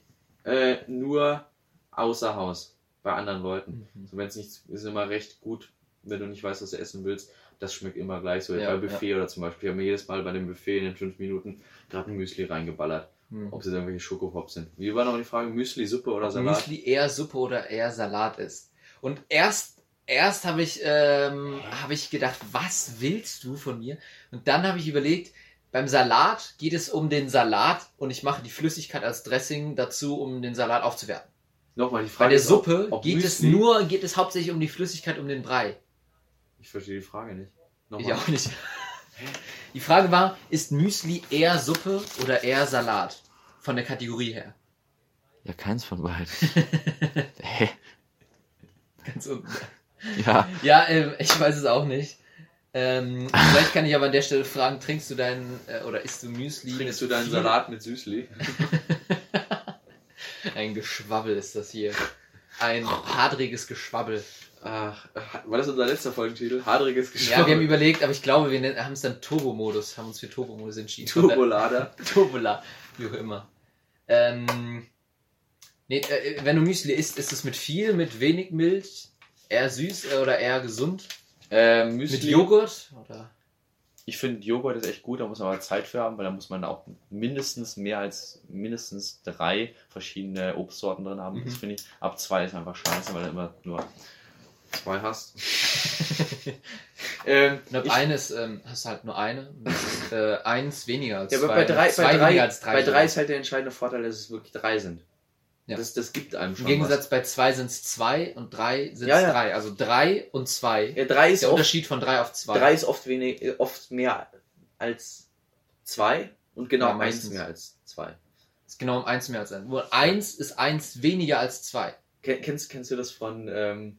Äh, nur außer Haus. Bei anderen Leuten. Mhm. So, wenn es nicht, ist immer recht gut, wenn du nicht weißt, was du essen willst. Das schmeckt immer gleich so. Ja, bei Buffet oder zum Beispiel. Wir haben jedes Mal bei dem Buffet in den fünf Minuten gerade ein Müsli reingeballert. Hm. Ob es jetzt irgendwelche Schokopops sind. Wie war noch die Frage? Müsli, Suppe oder Salat? Müsli eher Suppe oder eher Salat ist. Und erst, erst habe ich, ähm, hab ich gedacht, was willst du von mir? Und dann habe ich überlegt, beim Salat geht es um den Salat und ich mache die Flüssigkeit als Dressing dazu, um den Salat aufzuwerten. Nochmal die Bei Frage. der ist, Suppe ob, ob geht es nur, geht es hauptsächlich um die Flüssigkeit, um den Brei. Ich verstehe die Frage nicht. Nochmal. Ich auch nicht. Die Frage war, ist Müsli eher Suppe oder eher Salat? Von der Kategorie her. Ja, keins von beiden. Hä? Ganz unten. Ja, Ja, ähm, ich weiß es auch nicht. Ähm, vielleicht kann ich aber an der Stelle fragen, trinkst du deinen, äh, oder isst du Müsli? Trinkst du deinen viel- Salat mit Süßli? Ein Geschwabbel ist das hier. Ein hadriges Geschwabbel. Ach, war das unser letzter Folgentitel? Hadriges Ja, Geschmack. wir haben überlegt, aber ich glaube, wir nennen- haben es dann Turbo-Modus, haben uns für Turbo-Modus entschieden. Turbolader. Turbola, wie auch immer. Ähm, nee, äh, wenn du Müsli isst, ist es mit viel, mit wenig Milch, eher süß äh, oder eher gesund? Äh, Mit Müsli. Joghurt? Oder? ich finde Joghurt ist echt gut, da muss man aber Zeit für haben, weil da muss man auch mindestens mehr als mindestens drei verschiedene Obstsorten drin haben. Mhm. Das finde ich. Ab zwei ist einfach scheiße, weil du immer nur Zwei hast. ähm, ich, eines ähm, hast du halt nur eine. Das ist äh, eins weniger als Ja, aber zwei. bei drei, zwei bei, drei, weniger als drei. bei drei ist halt der entscheidende Vorteil, dass es wirklich drei sind. Ja. Das, das gibt einem schon Im Gegensatz bei zwei sind es zwei und drei sind es Ja, ja. drei. Also drei und zwei. was. Ja, drei ist der oft, Unterschied von drei auf zwei. drei ist oft wenig, äh, oft mehr als zwei und genau Ja, eins mehr als zwei. ist genau um eins mehr als ein. Nur eins ist eins weniger als zwei. Ken- Kennst, kennst du das von ähm,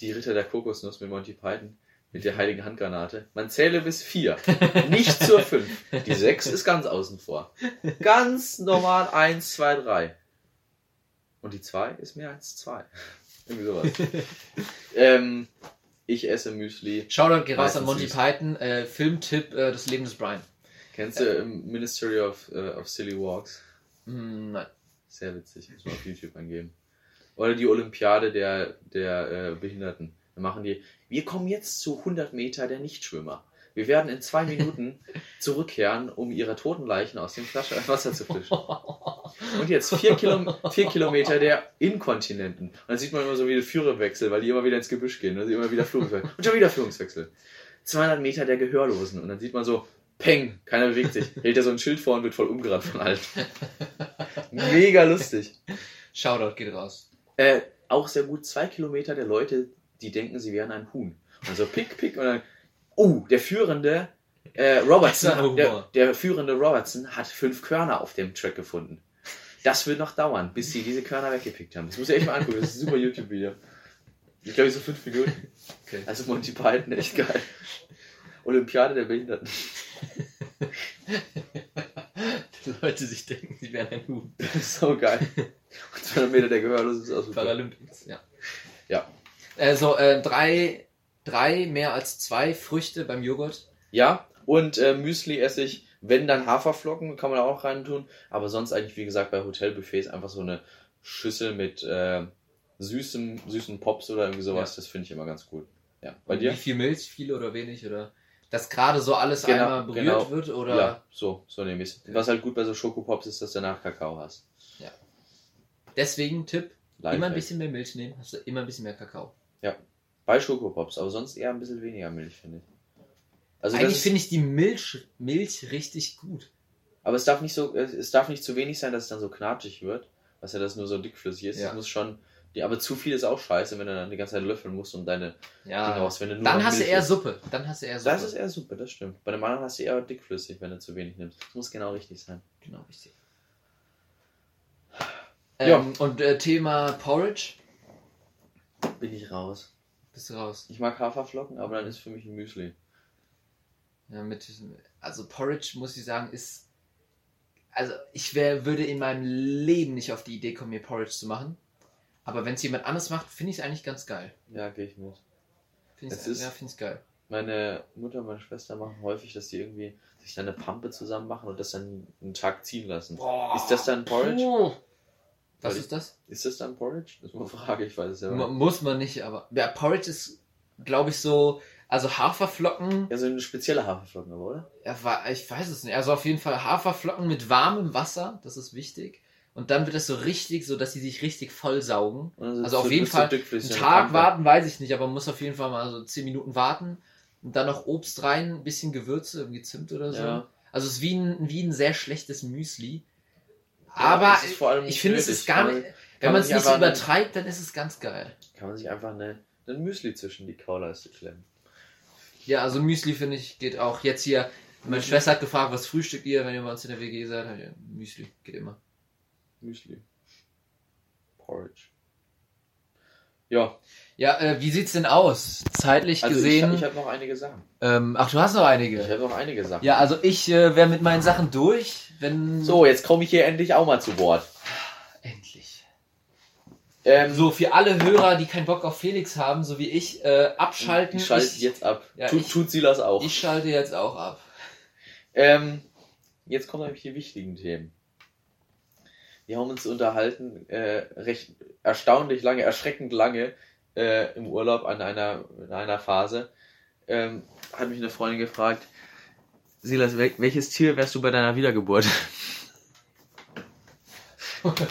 Die Ritter der Kokosnuss mit Monty Python? Mit der heiligen Handgranate. Man zähle bis vier, nicht zur fünf. Die sechs ist ganz außen vor. Ganz normal eins, zwei, drei. Und die zwei ist mehr als zwei. Irgendwie sowas. ähm, ich esse Müsli. Shoutout geht raus an Monty süß. Python. Äh, Filmtipp äh, Das Leben des Brian. Kennst du ähm, Ministry of, äh, of Silly Walks? Hm, nein. Sehr witzig, muss man auf YouTube eingeben. Oder die Olympiade der, der äh, Behinderten. Da machen die, wir kommen jetzt zu 100 Meter der Nichtschwimmer. Wir werden in zwei Minuten zurückkehren, um ihre toten Leichen aus dem Flasche Wasser zu fischen. Und jetzt vier, Kilo, vier Kilometer der Inkontinenten. Und dann sieht man immer so wie Führerwechsel, weil die immer wieder ins Gebüsch gehen. Und dann man immer wieder Führungswechsel. Und schon wieder Führungswechsel. 200 Meter der Gehörlosen. Und dann sieht man so, peng, keiner bewegt sich. Hält er so ein Schild vor und wird voll umgerannt von allen. Mega lustig. Shoutout geht raus. Äh, auch sehr gut zwei Kilometer der Leute, die denken, sie wären ein Huhn. Also pick, pick und dann, oh, der führende äh, Robertson, der, der führende Robertson hat fünf Körner auf dem Track gefunden. Das wird noch dauern, bis sie diese Körner weggepickt haben. Das muss ich echt mal angucken. Das ist ein super YouTube-Video. Ich glaube, so fünf Minuten. Okay. Also Monty Python, echt geil. Olympiade der Behinderten. Die Leute sich denken, sie wären ein Huhn. So geil. Und 200 Meter der Gehörlose ist auch super. Paralympics, ja. Ja. Also äh, drei, drei mehr als zwei Früchte beim Joghurt. Ja, und äh, Müsli esse ich, wenn dann Haferflocken, kann man auch rein tun. Aber sonst eigentlich, wie gesagt, bei Hotelbuffets einfach so eine Schüssel mit äh, süßem, süßen Pops oder irgendwie sowas. Das finde ich immer ganz gut. Ja. Bei Und dir? Wie viel Milch, viel oder wenig? Oder dass gerade so alles Genau, einmal berührt genau. wird? Oder Ja, so, so nehme ich Was halt gut bei so Schokopops ist, dass du danach Kakao hast. Deswegen Tipp, immer Lifehack. ein bisschen mehr Milch nehmen, hast du immer ein bisschen mehr Kakao. Bei Schokopops, aber sonst eher ein bisschen weniger Milch, finde ich. Also Eigentlich finde ich die Milch, Milch richtig gut. Aber es darf nicht so, es es darf nicht zu wenig sein, dass es dann so knatschig wird, was ja das nur so dickflüssig ist. Ja. Es muss schon, aber zu viel ist auch scheiße, wenn du dann die ganze Zeit löffeln musst und deine Dinge Ja. aus, wenn du nur Dann hast du Milch eher isst. Suppe. Dann hast du eher Suppe. Das ist eher super, das stimmt. Bei dem anderen hast du eher dickflüssig, wenn du zu wenig nimmst. Das muss genau richtig sein. genau richtig. Ja. Ähm, und äh, Thema Porridge. Bin ich raus. Bist du raus? Ich mag Haferflocken, aber dann ist für mich ein Müsli. Ja, mit, also Porridge, muss ich sagen, ist. Also ich wär, würde in meinem Leben nicht auf die Idee kommen, mir Porridge zu machen. Aber wenn es jemand anders macht, finde ich es eigentlich ganz geil. Ja, gehe ich mit. Finde Es ich ist- ja, find's geil. Meine Mutter und meine Schwester machen häufig, dass die irgendwie sich dann eine Pampe zusammen machen und das dann einen Tag ziehen lassen. Boah. Ist das dann Porridge? Puh. Was ist das? Ist das dann Porridge? Das ist eine Frage, ich weiß es ja nicht. Muss man nicht, aber. Ja, Porridge ist, glaube ich, so. Also Haferflocken. Ja, so eine spezielle Haferflocken, aber, oder? Ja, ich weiß es nicht. Also auf jeden Fall Haferflocken mit warmem Wasser, das ist wichtig. Und dann wird es so richtig, so dass sie sich richtig voll saugen. Und dann Also auf jeden Fall Einen eine Tag warten, weiß ich nicht, aber man muss auf jeden Fall mal so 10 Minuten warten. Und dann noch Obst rein, ein bisschen Gewürze, irgendwie Zimt oder so. Ja. Also es ist wie ein, wie ein sehr schlechtes Müsli. Ja, Aber allem ich finde, es ist gar nicht. Wenn man es nicht so übertreibt, dann ist es ganz geil. Kann man sich einfach eine, ein Müsli zwischen die Kauleiste klemmen. Ja, also Müsli finde ich geht auch. Jetzt hier, meine Schwester hat gefragt, was frühstückt ihr, wenn ihr bei uns in der WG seid? Ja, Müsli, geht immer. Müsli. Porridge. Ja, Ja, äh, wie sieht's denn aus? Zeitlich also gesehen. ich, ich habe noch einige Sachen. ähm, ach, du hast noch einige. Ich habe noch einige Sachen. Ja, also ich äh, wäre mit meinen Sachen durch, wenn. So, jetzt komme ich hier endlich auch mal zu Wort. Endlich. Ähm, So, für alle Hörer, die keinen Bock auf Felix haben, so wie ich, äh, abschalten. ich schalte ich, jetzt ab. Ja, tut, ich- tut Silas auch. ich schalte jetzt auch ab. Ähm, jetzt kommen nämlich die wichtigen Themen. Wir haben uns unterhalten, äh, recht erstaunlich lange, erschreckend lange äh, im Urlaub an einer, in einer Phase. Ähm, hat mich eine Freundin gefragt, Silas, wel welches Tier wärst du bei deiner Wiedergeburt?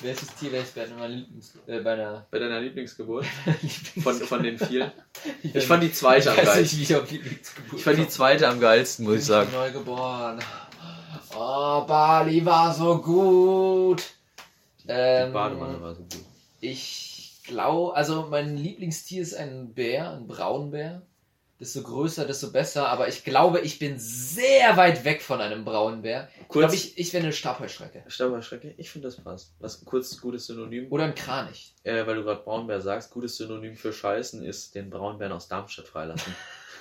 Welches Tier wäre ich bei Lieblings... Äh, bei einer Bei deiner Lieblingsgeburt? Lieblings... Von, von den vielen? ich Ich fand die zweite am geilsten. ich Ich fand die zweite am geilsten, muss ich sagen. Neu geboren. Oh, Bali war so gut. Die Ähm, Badewanne war so gut. Ich glaube, also mein Lieblingstier ist ein Bär, ein Braunbär. Desto größer, desto besser. Aber ich glaube, ich bin sehr weit weg von einem Braunbär. Ich glaube, Kurz, ich, ich wäre eine Stabheuschrecke. Stabberschrecke, ich finde das passt. Was kurz gutes Synonym, Oder ein Kranich. äh, weil du gerade Braunbär sagst, gutes Synonym für Scheißen ist den Braunbären aus Darmstadt freilassen.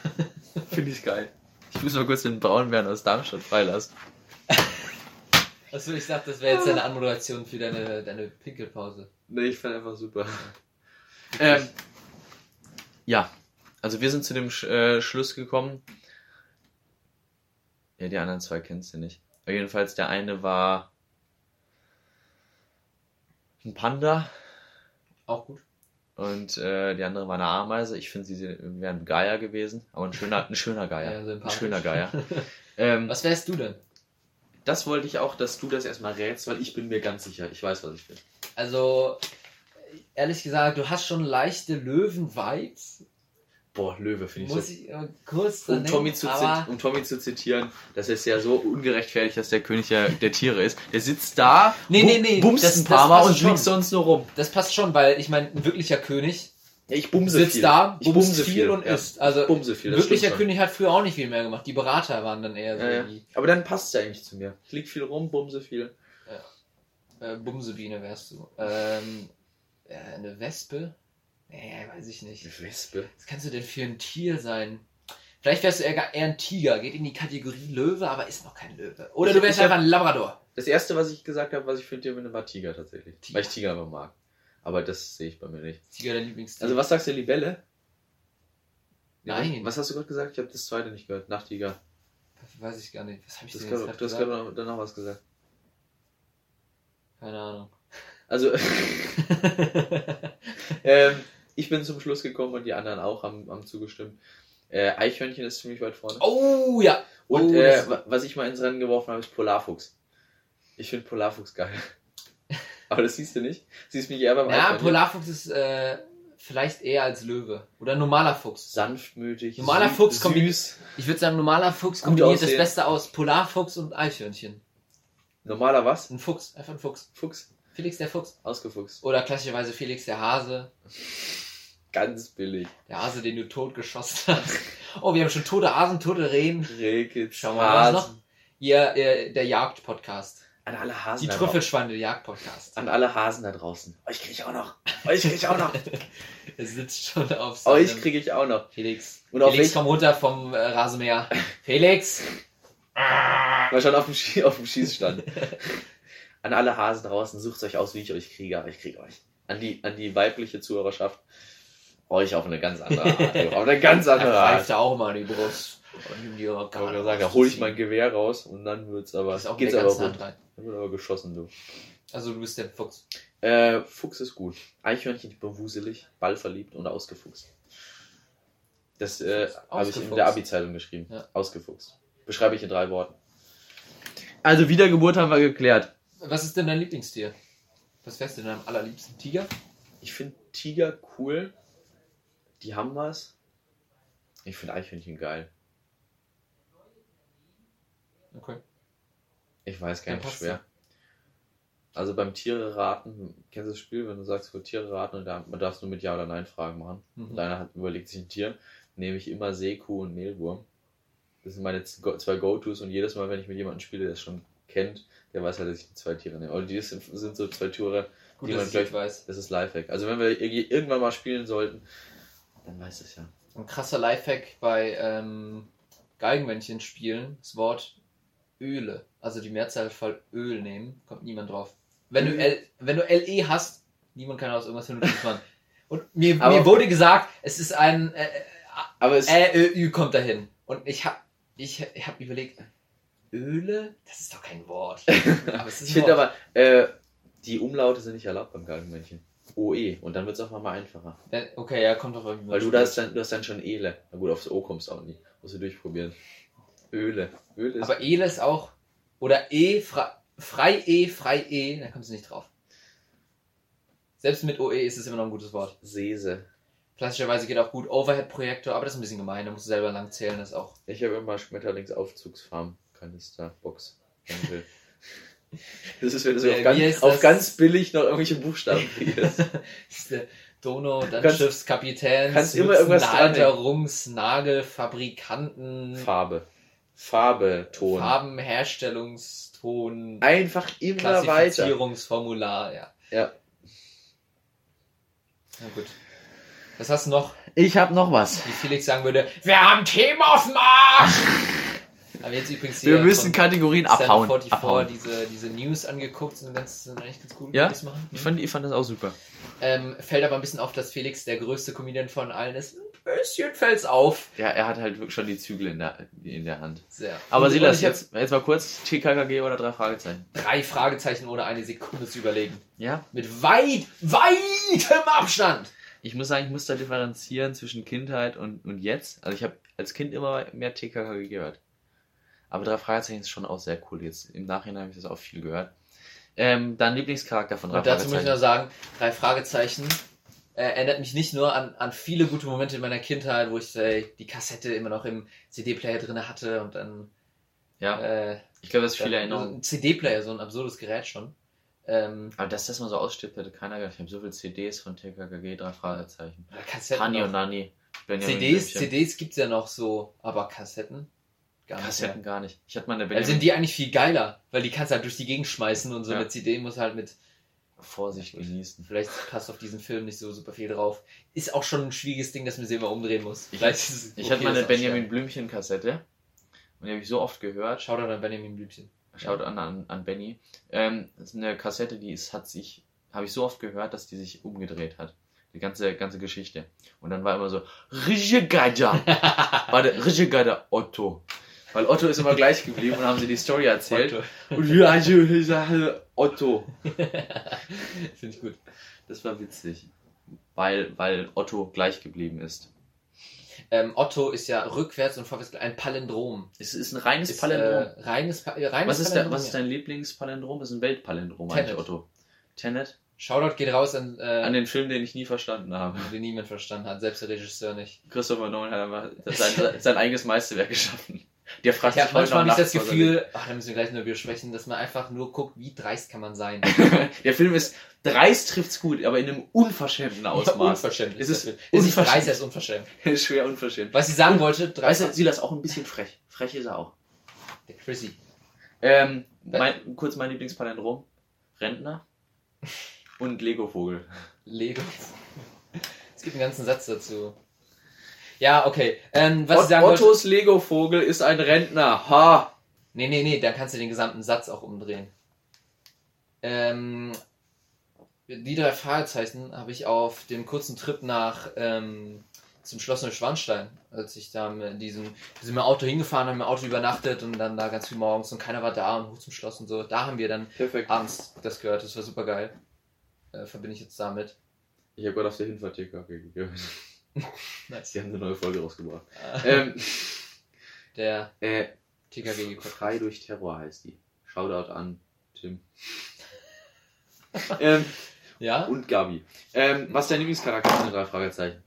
Finde ich geil. Ich muss mal kurz den Braunbären aus Darmstadt freilassen. Achso, ich dachte, das wäre jetzt eine Anmoderation für deine, deine Pinkelpause. nee, ich fand einfach super. Ähm, ja, also wir sind zu dem Sch äh, Schluss gekommen. Ja, die anderen zwei kennst du nicht. Aber jedenfalls der eine war ein Panda Auch gut. und äh, die andere war eine Ameise. Ich finde, sie wären ein Geier gewesen, aber ein schöner, ein schöner Geier. Ja, ein schöner Geier. ähm, Was wärst du denn? Das wollte ich auch, dass du das erstmal rätst, weil ich bin mir ganz sicher, ich weiß, was ich bin. Also, ehrlich gesagt, du hast schon leichte Löwen-Vibes. Boah, Löwe finde ich Muss so. ich äh, kurz Um Tommy, zu um Tommy zu zitieren, das ist ja so ungerechtfertigt, dass der König der, der Tiere ist. Der sitzt da, Nee, nee, nee, bumst das- ein paar Mal und schon. fliegt sonst nur rum. das passt schon, weil ich meine, ein wirklicher König Ja, ich bumse sitzt viel. da, ich bumse viel, und ja. isst. Also, Ich bumse viel, wirklicher. König hat früher auch nicht viel mehr gemacht. Die Berater waren dann eher so Ja, ja. Aber dann passt es ja eigentlich zu mir. Ich lieg viel rum, bumse viel. äh, Bumsebiene wärst du. Ähm, äh, eine Wespe? Nee, weiß ich nicht. Eine Wespe. Was kannst du denn für ein Tier sein? Vielleicht wärst du eher, eher ein Tiger, geht in die Kategorie Löwe, aber ist noch kein Löwe. Oder Ich- du wärst ich hab- einfach ein Labrador. Das erste, was ich gesagt habe, was ich für ein Tier bin, war Tiger tatsächlich. Tiger. Weil ich Tiger einfach mag. Aber das sehe ich bei mir nicht. Tiger der Lieblingstier. Also was sagst du, Libelle? Nein. Was hast du gerade gesagt? Ich habe das zweite nicht gehört. Nachttiger. weiß ich gar nicht. Was habe ich Das denn jetzt du hast gerade noch- danach was gesagt. Keine Ahnung. Also, ähm, ich bin zum Schluss gekommen und die anderen auch haben, haben zugestimmt. Äh, Eichhörnchen ist ziemlich weit vorne. oh ja. Und oh, äh, was ich mal ins Rennen geworfen habe, ist Polarfuchs. Ich finde Polarfuchs geil. Aber das siehst du nicht. Siehst mich eher beim Ja, Eichhörnchen. Polarfuchs ist äh, vielleicht eher als Löwe. Oder normaler Fuchs. Sanftmütig. Normaler sü- Fuchs kommt- süß. Ich würde sagen, normaler Fuchs kombiniert das. Beste aus Polarfuchs und Eichhörnchen. Normaler was? Ein Fuchs, einfach ein Fuchs. Fuchs. Felix der Fuchs. Ausgefuchst. Oder klassischerweise Felix der Hase. Ganz billig. Der Hase, den du tot geschossen hast. Oh, wir haben schon tote Hasen, tote Rehen. Rekitz. Schau mal, was noch? Hier, der Jagd-Podcast. An alle Hasen. Die da draußen. Trüffelschweine, der Jagd-Podcast. An alle Hasen da draußen. Euch krieg ich auch noch. Euch krieg ich auch noch. Er sitzt schon auf Euch seinem- krieg ich auch noch. Felix. Und auf Felix, welch- komm runter vom äh, Rasenmäher. Felix! War schon auf dem, Schie auf dem Schießstand. An alle Hasen draußen, sucht euch aus, wie ich euch kriege, aber ich kriege euch. An die, an die weibliche Zuhörerschaft, euch auf eine ganz andere Art. auf eine ganz Er andere Art. da auch mal in die Brust. Die Ich wollte sagen, da hole ich mein Gewehr raus und dann wird's aber, Das ist auch geht's aber rein. Dann wird aber geschossen, du. Also du bist der Fuchs. Äh, Fuchs ist gut. Eichhörnchen, ich bin wuselig, ballverliebt und ausgefuchst. Das äh, habe ich in der Abi-Zeitung geschrieben. Ja. Ausgefuchst. Beschreibe ich in drei Worten. Also Wiedergeburt haben wir geklärt. Was ist denn dein Lieblingstier? Was wärst du denn am allerliebsten? Tiger? Ich finde Tiger cool. Die haben was. Ich finde Eichhörnchen geil. Okay. Ich weiß gar Ja, nicht schwer. Also beim Tiere raten, kennst du das Spiel, wenn du sagst, für Tiere raten und da, man darfst nur mit Ja oder Nein Fragen machen. Mhm. Und einer hat überlegt sich ein Tier, nehme ich immer Seekuh und Mehlwurm. Das sind meine zwei Go-Tos und jedes Mal, wenn ich mit jemandem spiele, der es schon kennt, der weiß halt, dass ich zwei Tiere nehme. Aber die sind, sind so zwei Tiere, Gut, die man das weiß. Das ist Lifehack. Also wenn wir irg- irgendwann mal spielen sollten, dann weiß es ja. Ein krasser Lifehack bei ähm, Geigenmännchen spielen, das Wort Öle. Also die Mehrzahl voll Öl nehmen, kommt niemand drauf. Wenn du, Öl? L, wenn du LE hast, niemand kann aus irgendwas vernünftiges machen. Und mir, Aber- mir wurde gesagt, es ist ein äh, Aber es, Ä, Ö, Ü kommt dahin. Und ich hab, ich, ich hab überlegt, Öle? Das ist doch kein Wort. Aber ich finde aber, äh, die Umlaute sind nicht erlaubt beim Galgenmännchen. OE. Und dann wird es auch mal einfacher. Okay, ja, kommt doch irgendwie. Weil du da hast dann, du hast dann schon Ele. Na gut, aufs O kommst du auch nie. Musst du durchprobieren. Öle. Öle ist. Aber Ele ist auch. Oder E, frei, frei E, frei E, da kommst du nicht drauf. Selbst mit OE ist es immer noch ein gutes Wort. Sese. Klassischerweise geht auch gut Overhead-Projektor, aber das ist ein bisschen gemein, da musst du selber lang zählen, das auch. Ich habe immer Schmetterlings Aufzugsfarm Kanister Box. Danke. Das ist, wenn du so auf, ganz, auf ganz billig noch irgendwelche Buchstaben kriegst. Das ist der Dono, dann Kannst- Schiffskapitän, kannst immer irgendwas dranhängen. Halterungsnagel, Fabrikanten, Farbe. Farbe, Ton. Farbenherstellungston, Einfach immer weiter. Klassifizierungsformular, ja. Ja. Na gut. Was hast du noch? Ich habe noch was. Wie Felix sagen würde, wir haben Themen auf dem Arsch! Aber jetzt übrigens Wir müssen Kategorien abhauen. 44 abhauen. diese, diese News angeguckt, sind, ganz, sind eigentlich ganz cool. Ja? machen. Ich fand, ich fand das auch super. Ähm, fällt aber ein bisschen auf, dass Felix der größte Comedian von allen ist. Ein bisschen fällt's auf. Ja, er hat halt wirklich schon die Zügel in der, in der Hand. Sehr. Aber Und- Silas, und jetzt, jetzt mal kurz TKKG oder drei Fragezeichen. drei Fragezeichen ohne eine Sekunde zu überlegen. Ja? Mit weit, weitem Abstand. Ich muss sagen, ich muss da differenzieren zwischen Kindheit und, und jetzt. Also ich habe als Kind immer mehr TKKG gehört. Aber drei Fragezeichen ist schon auch sehr cool. Jetzt im Nachhinein habe ich das auch viel gehört. Ähm, dein Lieblingscharakter von drei Und dazu muss ich noch sagen, drei Fragezeichen äh, erinnert mich nicht nur an, an viele gute Momente in meiner Kindheit, wo ich äh, die Kassette immer noch im CD-Player drin hatte und dann Ja, äh, ich glaube, das ist viele dann- Erinnerungen. Ein CD-Player, so ein absurdes Gerät schon. Ähm, Aber dass das mal so ausstirbt, hätte keiner gedacht. Ich habe so viele CDs von TKKG, drei Fragezeichen. Kassetten Hani und Nani. CDs, Blümchen. CDs gibt's ja noch so, aber Kassetten gar nicht. Kassetten Mehr. gar nicht. Ich hatte mal eine Dann sind die eigentlich viel geiler, weil die kannst du halt durch die Gegend schmeißen und so Ja. eine CD muss halt mit, Vorsicht genießen. vielleicht passt auf diesen Film nicht so super viel drauf. Ist auch schon ein schwieriges Ding, dass man sie immer umdrehen muss. Ich- Ich okay, hatte mal eine Benjamin Blümchen Kassette. Und die habe ich so oft gehört. Schaut an Benjamin Blümchen. Schaut an, an, an Benny. Ähm, das ist eine Kassette, die ist, hat sich, habe ich so oft gehört, dass die sich umgedreht hat. Die ganze, ganze Geschichte. Und dann war immer so, Rigegaida. War der Rigegaida Otto. Weil Otto ist immer gleich geblieben und haben sie die Story erzählt. Und ja, also, ich sage Otto. Finde ich gut. Das war witzig. Weil, weil Otto gleich geblieben ist. Ähm, Otto ist ja rückwärts und vorwärts ein Palindrom. Es ist ein reines Ist, Palindrom. Äh, reines, Pa- äh, reines was, ist der, Palindrom, was ist dein Lieblingspalindrom? Das ist ein Weltpalindrom Tenet. eigentlich, Otto. Tenet? Shoutout geht raus an, äh, An den Film, den ich nie verstanden habe. den niemand verstanden hat, selbst der Regisseur nicht. Christopher Nolan hat einfach sein, sein eigenes Meisterwerk geschaffen. Der fragt Ich habe heute manchmal noch nicht das Gefühl, ach, da müssen wir gleich nur besprechen, dass man einfach nur guckt, wie dreist kann man sein. Der Film ist dreist trifft's gut, aber in einem unverschämten Ja, Ausmaß. unverschämt Es ist ist unverschämt. dreist, er ist unverschämt. ist schwer unverschämt. Was ich sagen wollte, dreist Weißt du, Silas auch ein bisschen frech. Frech ist er auch. der Chrissy. Ähm, mein, kurz mein Lieblingspalindrom. Rentner und Lego-Vogel. Lego. Es gibt einen ganzen Satz dazu. Ja, okay. Ähm, was ich Ot sagen wollte. Ottos Lego-Vogel ist ein Rentner. Ha! Nee, nee, nee, da kannst du den gesamten Satz auch umdrehen. Ähm, die drei Fragezeichen habe ich auf dem kurzen Trip nach ähm, zum Schloss Neuschwanstein, als ich da mit diesem, wir sind mit dem Auto hingefahren, haben im Auto übernachtet und dann da ganz früh morgens und keiner war da und hoch zum Schloss und so. Da haben wir dann Perfekt. abends das gehört, das war super geil. Äh, verbinde ich jetzt damit. Ich habe gerade auf der Hinfahrt TKG gehört. Nice. Sie haben eine neue Folge rausgebracht. Äh, ähm, der äh, TKG Frei durch Terror heißt die. Shoutout an Tim. ähm, Ja? und Gabi. Ähm, was ist dein Lieblingscharakter von den drei Fragezeichen?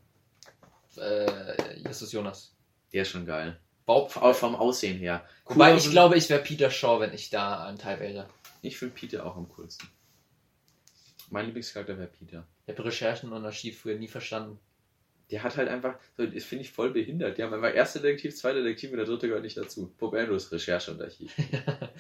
Äh, Justus Jonas. Der ist schon geil. Bob. Auch vom Aussehen her. Wobei Cooler- ich glaube, ich wäre Peter Shaw, wenn ich da ein Teil wäre. Ich finde Peter auch am coolsten. Mein Lieblingscharakter wäre Peter. Ich habe Recherchen und Archiv früher nie verstanden. Der hat halt einfach, so, das finde ich voll behindert. Die haben einfach erster Detektiv, zweiter Detektiv und der dritte gehört nicht dazu. Bob Andrews, Recherche und Archiv.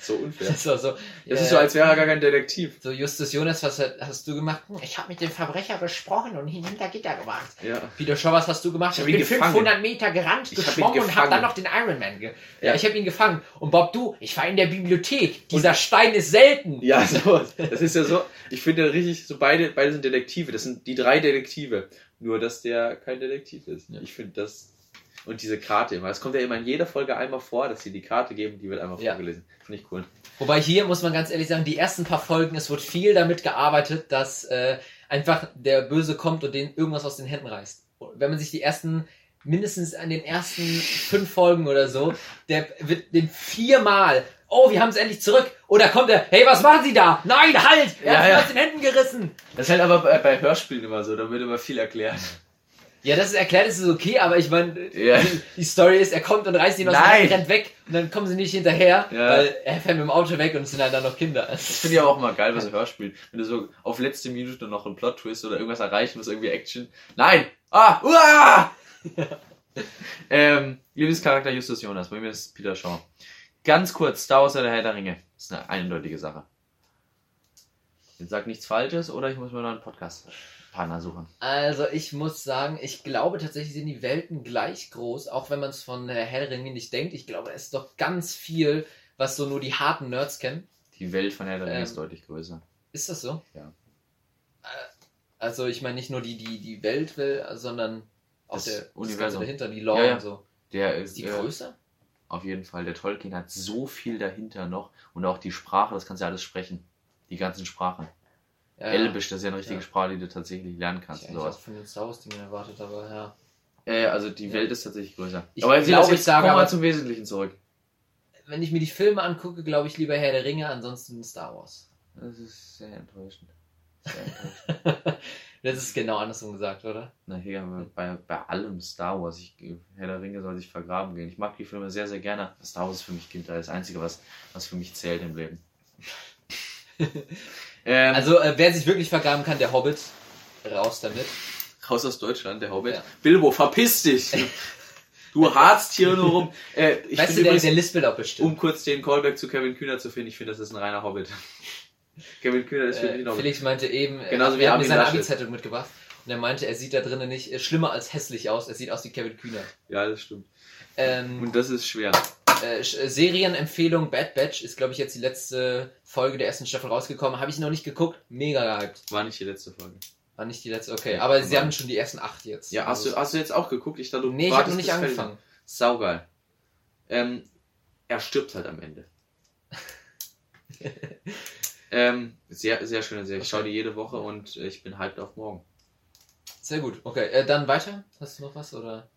So unfair. Das so. Das äh, ist so, als wäre er gar kein Detektiv. so Justus Jonas, was hast du gemacht? Hm, Ich habe mit dem Verbrecher gesprochen und ihn hinter Gitter gemacht. Ja. Peter Shaw, was hast du gemacht? Ich hab Ich, ihn bin gefangen. 500 Meter gerannt, Ich hab geschwommen und habe dann noch den Ironman. Ge ja. Ja. ich habe ihn gefangen. Und Bob, du, ich war in der Bibliothek. Dieser Stein ist selten. Ja, so. Das ist ja so. Ich finde richtig, so beide, beide sind Detektive. Das sind die drei Detektive. Nur, dass der kein Detektiv ist. Ja. Ich finde das. Und diese Karte immer. Es kommt ja immer in jeder Folge einmal vor, dass sie die Karte geben, die wird einmal Ja. vorgelesen. Finde ich cool. Wobei hier muss man ganz ehrlich sagen, die ersten paar Folgen, es wird viel damit gearbeitet, dass äh, einfach der Böse kommt und den irgendwas aus den Händen reißt. Wenn man sich die ersten, mindestens an den ersten fünf Folgen oder so, der wird den viermal oh, wir haben es endlich zurück. Oder kommt er, hey, was machen Sie da? Nein, halt! Er Ja, hat ja. aus den Händen gerissen. Das ist halt aber bei, bei Hörspielen immer so, da wird immer viel erklärt. Ja, das ist erklärt, das ist okay, aber ich meine, Ja. die, die Story ist, er kommt und reißt ihn aus Nein. Händen, rennt weg und dann kommen sie nicht hinterher, Ja. weil er fährt mit dem Auto weg und es sind halt dann noch Kinder. Das finde ich aber auch mal geil bei so Hörspielen. Wenn du so auf letzte Minute noch einen Plot-Twist oder irgendwas erreichen musst, irgendwie Action. Nein! Ah! Uah! ähm, Lieblingscharakter Justus Jonas. Bei mir ist Peter Shaw. Ganz kurz, Star Wars oder der Herr der Ringe. ist eine eindeutige Sache. Jetzt sag nichts Falsches oder ich muss mir noch einen Podcast-Partner suchen. Also ich muss sagen, ich glaube tatsächlich sind die Welten gleich groß, auch wenn man es von äh, Herr der Ringe nicht denkt. Ich glaube, es ist doch ganz viel, was so nur die harten Nerds kennen. Die Welt von Herr der Ringe Ähm, ist deutlich größer. Ist das so? Ja. Äh, Also ich meine nicht nur die, die, die Welt will, sondern auch Das der das Universum. Ganze dahinter, die Lore Ja, ja. und so. Der Ist ist die äh, größer? Auf jeden Fall. Der Tolkien hat so viel dahinter noch. Und auch die Sprache, das kannst du ja alles sprechen. Die ganzen Sprachen. Ja, Elbisch, das ist ja eine richtige Ja. Sprache, die du tatsächlich lernen Ich kannst. was sowas. von den Star Wars Dingen erwartet, aber ja. Äh, also die. Welt ist tatsächlich größer. Ich aber glaube, jetzt ich sage aber- zum Wesentlichen zurück. Wenn ich mir die Filme angucke, glaube ich lieber Herr der Ringe, ansonsten Star Wars. Das ist sehr enttäuschend. Das ist genau andersrum gesagt, oder? Na, hier haben wir bei, bei allem Star Wars. Ich, Herr der Ringe soll sich vergraben gehen. Ich mag die Filme sehr, sehr gerne. Star Wars ist für mich Kindheit. Das Einzige, was, was für mich zählt im Leben. ähm, Also äh, wer sich wirklich vergraben kann, der Hobbit, raus damit. Raus aus Deutschland, der Hobbit. Ja. Bilbo, verpiss dich! Du harzt hier nur rum. Äh, ich weißt du, finde der, übrigens, der lispelt auch bestimmt. um kurz den Callback zu Kevin Kühner zu finden, ich finde, das ist ein reiner Hobbit. Kevin Kühner ist für mich äh, ein Hobbit. Felix meinte eben, Genauso wir haben seine. Abi-Zeitung mitgebracht und er meinte, er sieht da drinnen nicht äh, schlimmer als hässlich aus, er sieht aus wie Kevin Kühner. Ja, das stimmt. Ähm, Und das ist schwer. äh, äh, Serienempfehlung Bad Batch ist, glaube ich, jetzt die letzte Folge der ersten Staffel rausgekommen. Habe ich noch nicht geguckt, mega gehypt. War nicht die letzte Folge. War nicht die letzte, okay. Aber sie haben schon die ersten acht jetzt. Ja, hast Also- du, hast du jetzt auch geguckt? Ich dachte, du Nee, ich habe noch nicht bis fertig. angefangen. Saugeil. Ähm, er stirbt halt am Ende. ähm, sehr, sehr schöne Serie. Ich schaue die jede Woche und äh, ich bin hyped auf morgen. Sehr gut. Okay, äh, dann weiter. Hast du noch was oder?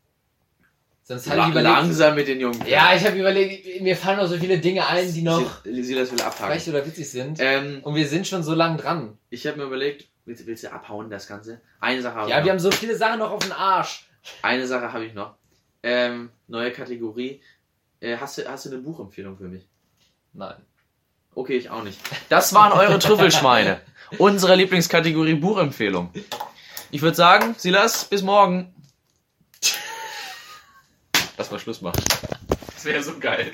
Sonst La ich überlegt. langsam mit den Jungen. Ja, ich habe überlegt, mir fallen noch so viele Dinge ein, die noch Silas will abhaken. frech oder witzig sind. Ähm, Und wir sind schon so lang dran. ich habe mir überlegt, willst, willst du abhauen, das Ganze? Eine Sache habe Ja, wir noch. haben so viele Sachen noch auf den Arsch. Eine Sache habe ich noch. Ähm, neue Kategorie. Äh, hast, du, hast du eine Buchempfehlung für mich? Nein. Okay, ich auch nicht. Das waren eure Trüffelschweine. Unsere Lieblingskategorie Buchempfehlung. Ich würde sagen, Silas, bis morgen. Lass mal Schluss machen. Das wäre so geil.